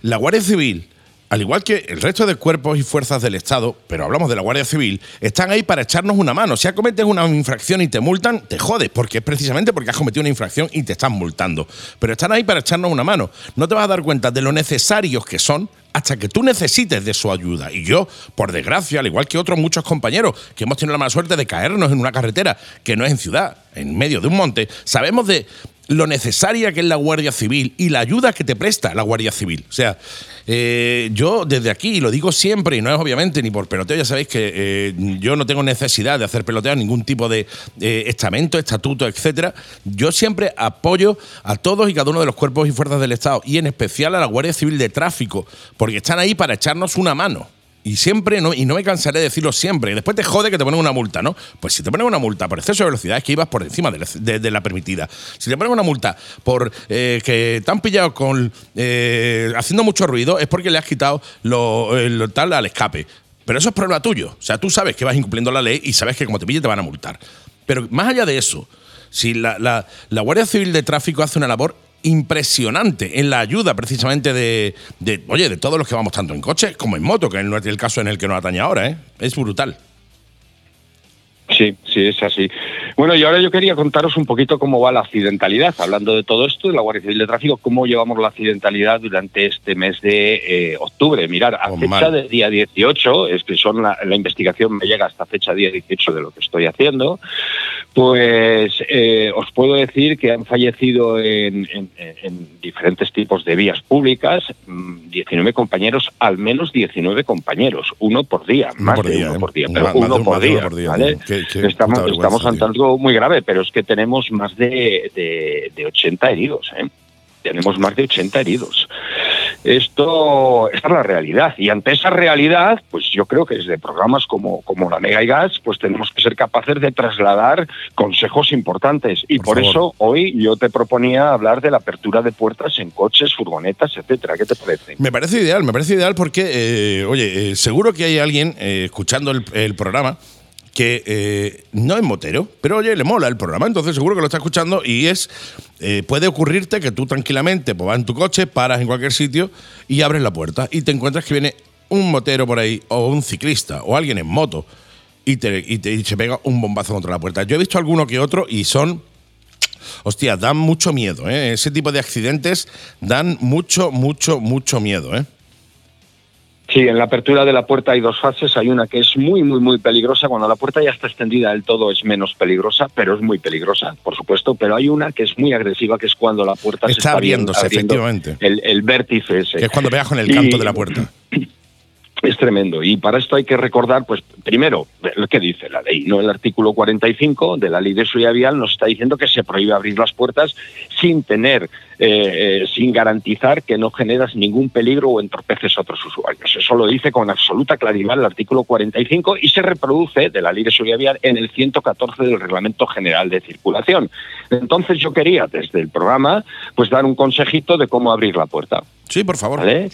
la Guardia Civil al igual que el resto de cuerpos y fuerzas del Estado, pero hablamos de la Guardia Civil, están ahí para echarnos una mano. Si cometes una infracción y te multan, te jodes, porque es precisamente porque has cometido una infracción y te están multando. Pero están ahí para echarnos una mano. No te vas a dar cuenta de lo necesarios que son hasta que tú necesites de su ayuda. Y yo, por desgracia, al igual que otros muchos compañeros que hemos tenido la mala suerte de caernos en una carretera que no es en ciudad, en medio de un monte, sabemos de lo necesaria que es la Guardia Civil y la ayuda que te presta la Guardia Civil. O sea, eh, yo desde aquí, lo digo siempre, y no es obviamente ni por peloteo, ya sabéis que eh, yo no tengo necesidad de hacer peloteo, ningún tipo de eh, estamento, estatuto, etcétera. Yo siempre apoyo a todos y cada uno de los cuerpos y fuerzas del Estado, y en especial a la Guardia Civil de Tráfico, porque están ahí para echarnos una mano. Y siempre, no, y no me cansaré de decirlo siempre. Después te jode que te ponen una multa, ¿no? Pues si te ponen una multa por exceso de velocidad es que ibas por encima de la, permitida. Si te ponen una multa por eh, que te han pillado con eh, haciendo mucho ruido es porque le has quitado lo, eh, lo tal al escape. Pero eso es problema tuyo. O sea, tú sabes que vas incumpliendo la ley y sabes que como te pille te van a multar. Pero más allá de eso, si la- la Guardia Civil de Tráfico hace una labor impresionante en la ayuda precisamente de, de, oye, de todos los que vamos tanto en coche como en moto, que es el caso en el que nos atañe ahora, ¿eh? Es brutal. Sí, sí, es así. Bueno, y ahora yo quería contaros un poquito cómo va la accidentalidad. Hablando de todo esto, de la Guardia Civil de Tráfico, cómo llevamos la accidentalidad durante este mes de eh, octubre. Mirar, a Pues fecha mal. del día 18, es que son la, la investigación me llega hasta fecha día 18 de lo que estoy haciendo, pues eh, os puedo decir que han fallecido en, en- en diferentes tipos de vías públicas mm, 19 compañeros, al menos 19 compañeros, uno por día, más por de día, uno ¿eh? por día, pero uno por día, ¿vale? Qué estamos, estamos ante algo muy grave, pero es que tenemos más de, de, de 80 heridos. ¿eh? Tenemos más de 80 heridos. Esto, esta es la realidad. Y ante esa realidad, pues yo creo que desde programas como, como la Mega y Gas, pues tenemos que ser capaces de trasladar consejos importantes. Y por, eso hoy yo te proponía hablar de la apertura de puertas en coches, furgonetas, etcétera. ¿Qué te parece? Me parece ideal, me parece ideal porque, eh, oye, eh, seguro que hay alguien eh, escuchando el, el programa que eh, no es motero, pero oye, le mola el programa, entonces seguro que lo está escuchando y es, eh, puede ocurrirte que tú tranquilamente pues, vas en tu coche, paras en cualquier sitio y abres la puerta y te encuentras que viene un motero por ahí o un ciclista o alguien en moto y te, y te se pega un bombazo contra la puerta. Yo he visto alguno que otro y son Hostia, dan mucho miedo, ¿eh? Ese tipo de accidentes dan mucho, mucho, mucho miedo, ¿eh? Sí, en la apertura de la puerta hay dos fases. Hay una que es muy, muy, muy peligrosa. Cuando la puerta ya está extendida del todo es menos peligrosa, pero es muy peligrosa, por supuesto. Pero hay una que es muy agresiva, que es cuando la puerta se Está está abriéndose, abriendo efectivamente. El, el vértice ese. Que es cuando pegas con el Y- canto de la puerta. Es tremendo. Y para esto hay que recordar, pues, primero, lo que dice la ley. ¿no? El artículo 45 de la ley de seguridad vial nos está diciendo que se prohíbe abrir las puertas sin tener, eh, eh, sin garantizar que no generas ningún peligro o entorpeces a otros usuarios. Eso lo dice con absoluta claridad el artículo 45 y se reproduce de la ley de seguridad vial en el 114 del Reglamento General de Circulación. Entonces yo quería, desde el programa, pues dar un consejito de cómo abrir la puerta. Sí, por favor. ¿Vale?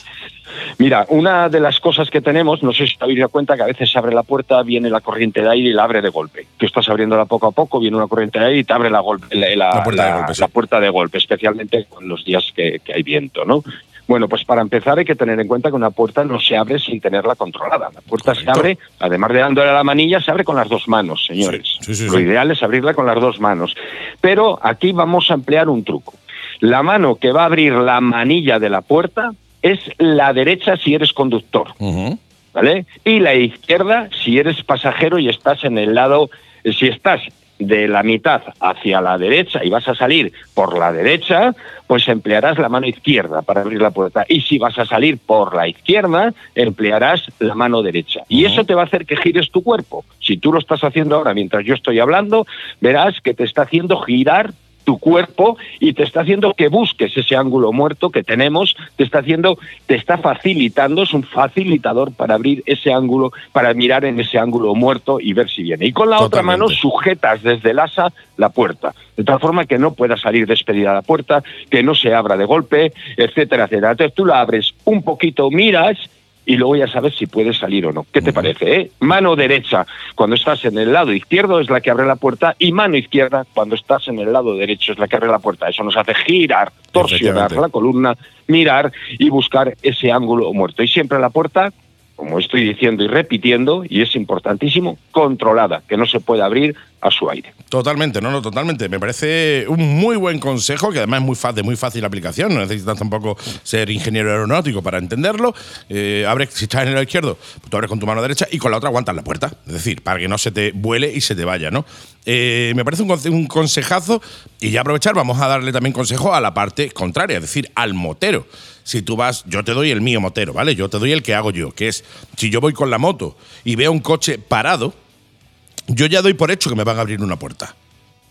Mira, una de las cosas que tenemos, no sé si te habéis dado cuenta que a veces se abre la puerta, viene la corriente de aire y la abre de golpe. Tú estás abriéndola poco a poco, viene una corriente de aire y te abre la, golpe, la, puerta de golpe, sí. la puerta de golpe, especialmente con los días que, que hay viento, ¿no? Bueno, pues para empezar hay que tener en cuenta que una puerta no se abre sin tenerla controlada. La puerta se abre, además de dándole a la manilla, se abre con las dos manos, señores. Sí, sí, Lo ideal es abrirla con las dos manos. Pero aquí vamos a emplear un truco. La mano que va a abrir la manilla de la puerta es la derecha si eres conductor, ¿vale? Y la izquierda si eres pasajero y estás en el lado, si estás de la mitad hacia la derecha y vas a salir por la derecha, pues emplearás la mano izquierda para abrir la puerta. Y si vas a salir por la izquierda, emplearás la mano derecha. Y eso te va a hacer que gires tu cuerpo. Si tú lo estás haciendo ahora mientras yo estoy hablando, verás que te está haciendo girar tu cuerpo y te está haciendo que busques ese ángulo muerto que tenemos, te está haciendo, te está facilitando, es un facilitador para abrir ese ángulo, para mirar en ese ángulo muerto y ver si viene. Y con la otra mano sujetas desde el asa la puerta, de tal forma que no pueda salir despedida la puerta, que no se abra de golpe, etcétera, etcétera. Entonces tú la abres un poquito, miras y luego ya sabes si puedes salir o no. ¿Qué te parece? eh? Mano derecha cuando estás en el lado izquierdo es la que abre la puerta y mano izquierda cuando estás en el lado derecho es la que abre la puerta. Eso nos hace girar, torsionar la columna, mirar y buscar ese ángulo muerto. Y siempre la puerta, como estoy diciendo y repitiendo, y es importantísimo, controlada, que no se puede abrir a su aire. Totalmente, no, no, totalmente. Me parece un muy buen consejo, que además es muy fácil, muy fácil aplicación. No necesitas tampoco ser ingeniero aeronáutico para entenderlo. Eh, abres, si estás en el izquierdo, pues tú abres con tu mano derecha y con la otra aguantas la puerta. Es decir, para que no se te vuele y se te vaya, ¿no? Eh, me parece un, un consejazo. Y ya aprovechar, vamos a darle también consejo a la parte contraria, es decir, al motero. Si tú vas, yo te doy el mío motero, ¿vale? Yo te doy el que hago yo, que es, si yo voy con la moto y veo un coche parado, yo ya doy por hecho que me van a abrir una puerta.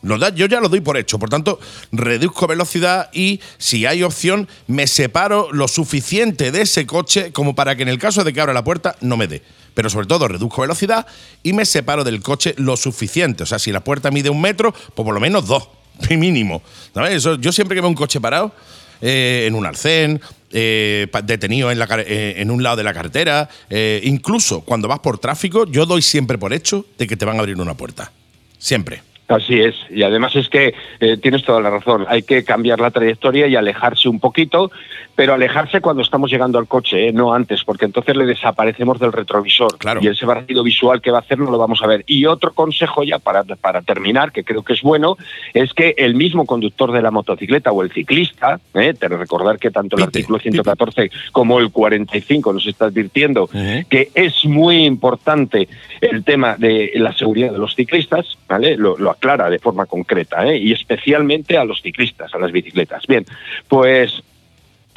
Yo ya lo doy por hecho, por tanto, reduzco velocidad y si hay opción, me separo lo suficiente de ese coche como para que en el caso de que abra la puerta no me dé. Pero sobre todo reduzco velocidad y me separo del coche lo suficiente. O sea, si la puerta mide un metro, pues por lo menos dos, mínimo. ¿Sabes? Yo siempre que veo un coche parado, eh, en un arcén, eh, pa- detenido en, la eh, en un lado de la carretera, eh, incluso cuando vas por tráfico, yo doy siempre por hecho de que te van a abrir una puerta. Siempre. Así es, y además es que eh, tienes toda la razón, hay que cambiar la trayectoria y alejarse un poquito, pero alejarse cuando estamos llegando al coche, ¿eh? no antes, porque entonces le desaparecemos del retrovisor Claro. y ese barrido visual que va a hacer no lo vamos a ver. Y otro consejo ya para, para terminar, que creo que es bueno, es que el mismo conductor de la motocicleta o el ciclista, ¿eh? te recordar que tanto el artículo 114 como el 45 nos está advirtiendo que es muy importante el tema de la seguridad de los ciclistas, ¿vale? Lo, lo aclara de forma concreta, ¿eh? y especialmente a los ciclistas, a las bicicletas. Bien, pues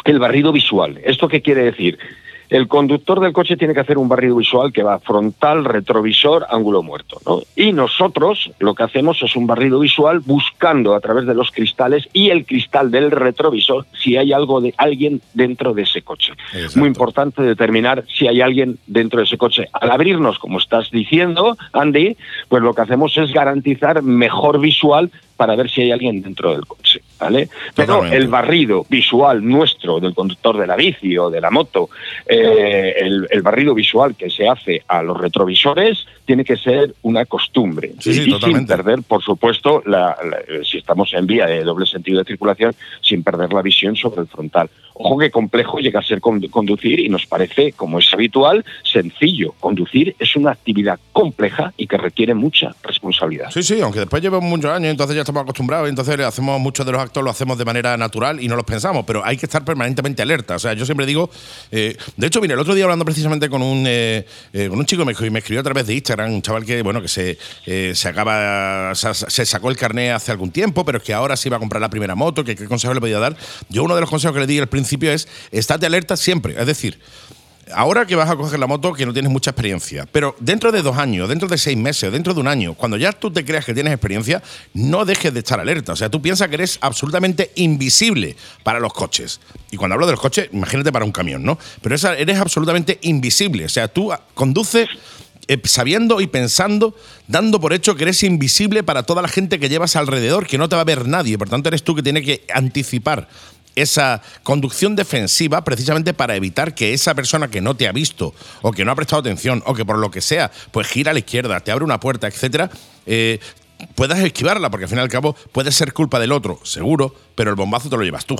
el barrido visual. ¿Esto qué quiere decir? El conductor del coche tiene que hacer un barrido visual que va frontal, retrovisor, ángulo muerto. ¿no? Y nosotros lo que hacemos es un barrido visual buscando a través de los cristales y el cristal del retrovisor si hay algo de alguien dentro de ese coche. Muy importante determinar si hay alguien dentro de ese coche. Al abrirnos, como estás diciendo, Andy, pues lo que hacemos es garantizar mejor visual para ver si hay alguien dentro del coche, ¿vale? Pero Totalmente. el barrido visual nuestro, del conductor de la bici o de la moto, eh, el, el barrido visual que se hace a los retrovisores tiene que ser una costumbre. Sí, sí, y sin perder, por supuesto, la- la- si estamos en vía de doble sentido de circulación, sin perder la visión sobre el frontal. Ojo que complejo llega a ser condu- conducir y nos parece, como es habitual, sencillo. Conducir es una actividad compleja y que requiere mucha responsabilidad. Sí, sí, aunque después llevamos muchos años, entonces ya estamos acostumbrados, y entonces hacemos muchos de los actos lo hacemos de manera natural y no los pensamos, pero hay que estar permanentemente alerta. O sea, yo siempre digo, eh, de hecho, mire, el otro día hablando precisamente con un eh, eh, con un chico me, me escribió a través de Instagram, un chaval que bueno que se, eh, se acaba se, sacó el carné hace algún tiempo, pero que ahora se iba a comprar la primera moto, qué consejo le podía dar. Yo uno de los consejos que le di al principio es estate alerta siempre, es decir, Ahora que vas a coger la moto, que no tienes mucha experiencia, pero dentro de dos años, dentro de seis meses, dentro de un año, cuando ya tú te creas que tienes experiencia, no dejes de estar alerta. O sea, tú piensas que eres absolutamente invisible para los coches. Y cuando hablo de los coches, imagínate para un camión, ¿no? Pero eres absolutamente invisible. O sea, tú conduces eh, sabiendo y pensando, dando por hecho que eres invisible para toda la gente que llevas alrededor, que no te va a ver nadie. Por tanto, eres tú que tiene que anticipar esa conducción defensiva precisamente para evitar que esa persona que no te ha visto o que no ha prestado atención o que por lo que sea pues gira a la izquierda, te abre una puerta, etcétera, eh, puedas esquivarla porque al fin y al cabo puede ser culpa del otro, seguro, pero el bombazo te lo llevas tú.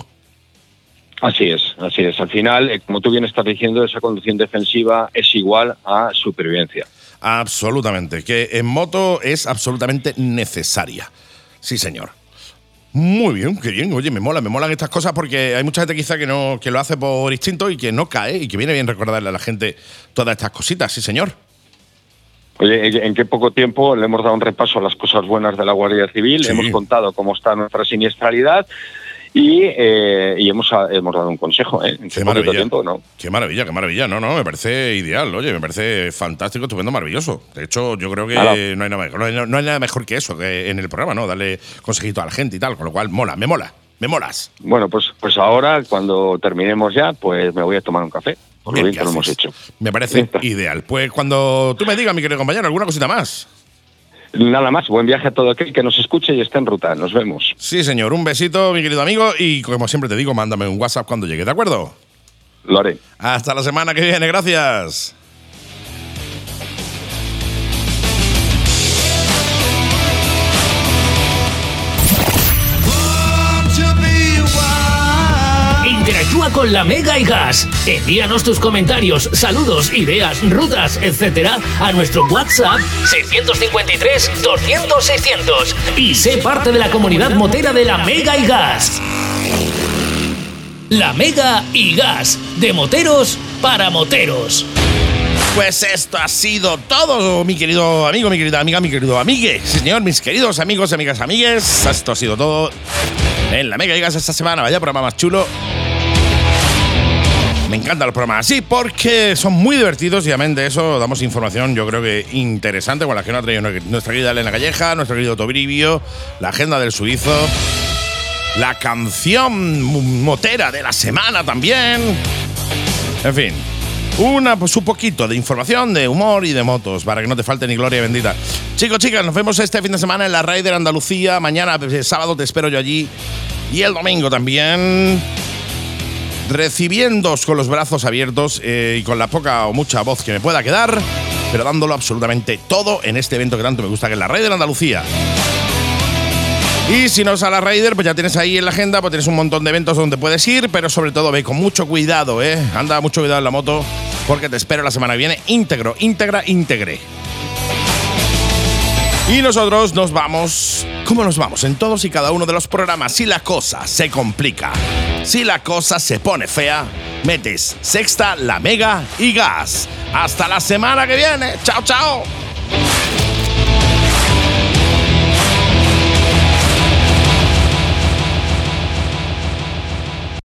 Así es, así es. Al final, eh, como tú bien estás diciendo, esa conducción defensiva es igual a supervivencia. Absolutamente, que en moto es absolutamente necesaria. Sí, señor. Muy bien, qué bien. Oye, me mola, me molan estas cosas porque hay mucha gente quizá que no que lo hace por instinto y que no cae y que viene bien recordarle a la gente todas estas cositas, sí, señor. Oye, ¿en- ¿en qué poco tiempo le hemos dado un repaso a las cosas buenas de la Guardia Civil? Sí. Hemos contado cómo está nuestra siniestralidad y, eh, y hemos, hemos dado un consejo. ¿eh? En Qué maravilla. tiempo, ¿no? Qué maravilla, qué maravilla. No, no, me parece ideal, oye, me parece fantástico, estupendo, maravilloso. De hecho, yo creo que no hay, nada mejor, no, hay, no hay nada mejor que eso que en el programa, ¿no? Darle consejito a la gente y tal, con lo cual mola, me mola, me molas. Bueno, pues, pues ahora, cuando terminemos ya, pues me voy a tomar un café. Por lo Bien, bien ¿qué que lo hemos hecho. Me parece ideal. Pues cuando tú me digas, mi querido compañero, alguna cosita más. Nada más, buen viaje a todo aquel que nos escuche y esté en ruta. Nos vemos. Sí, señor, un besito, mi querido amigo, y como siempre te digo, mándame un WhatsApp cuando llegue, ¿de acuerdo? Lo haré. Hasta la semana que viene, gracias. Con la Mega y Gas. Envíanos tus comentarios, saludos, ideas, rutas, etcétera, a nuestro WhatsApp 653 200 600 y sé parte de la comunidad motera de la Mega y Gas. La Mega y Gas, de moteros para moteros. Pues esto ha sido todo, mi querido amigo, mi querida amiga, mi querido amigue. Señor, mis queridos amigos, amigas, amigues. Esto ha sido todo en la Mega Gigas esta semana. Vaya programa más chulo. Me encantan los programas así porque son muy divertidos y amén de eso damos información yo creo que interesante con la que nos ha traído nuestra querida Elena Calleja, nuestro querido Tobrivio, la agenda del suizo, la canción motera de la semana también. En fin, una, pues un poquito de información, de humor y de motos, para que no te falte ni gloria bendita. Chicos, chicas, nos vemos este fin de semana en la Raider Andalucía. Mañana, eh, sábado, te espero yo allí. Y el domingo también. Recibiéndoos con los brazos abiertos eh, y con la poca o mucha voz que me pueda quedar, pero dándolo absolutamente todo en este evento que tanto me gusta, que es la Raider Andalucía. Y si no es a la Raider, pues ya tienes ahí en la agenda, pues tienes un montón de eventos donde puedes ir, pero sobre todo ve con mucho cuidado, ¿eh? Anda mucho cuidado en la moto, porque te espero la semana que viene íntegro, íntegra, íntegre. Y nosotros nos vamos, ¿cómo nos vamos? En todos y cada uno de los programas, si la cosa se complica, si la cosa se pone fea, metes sexta, la mega y gas. Hasta la semana que viene. Chao, chao.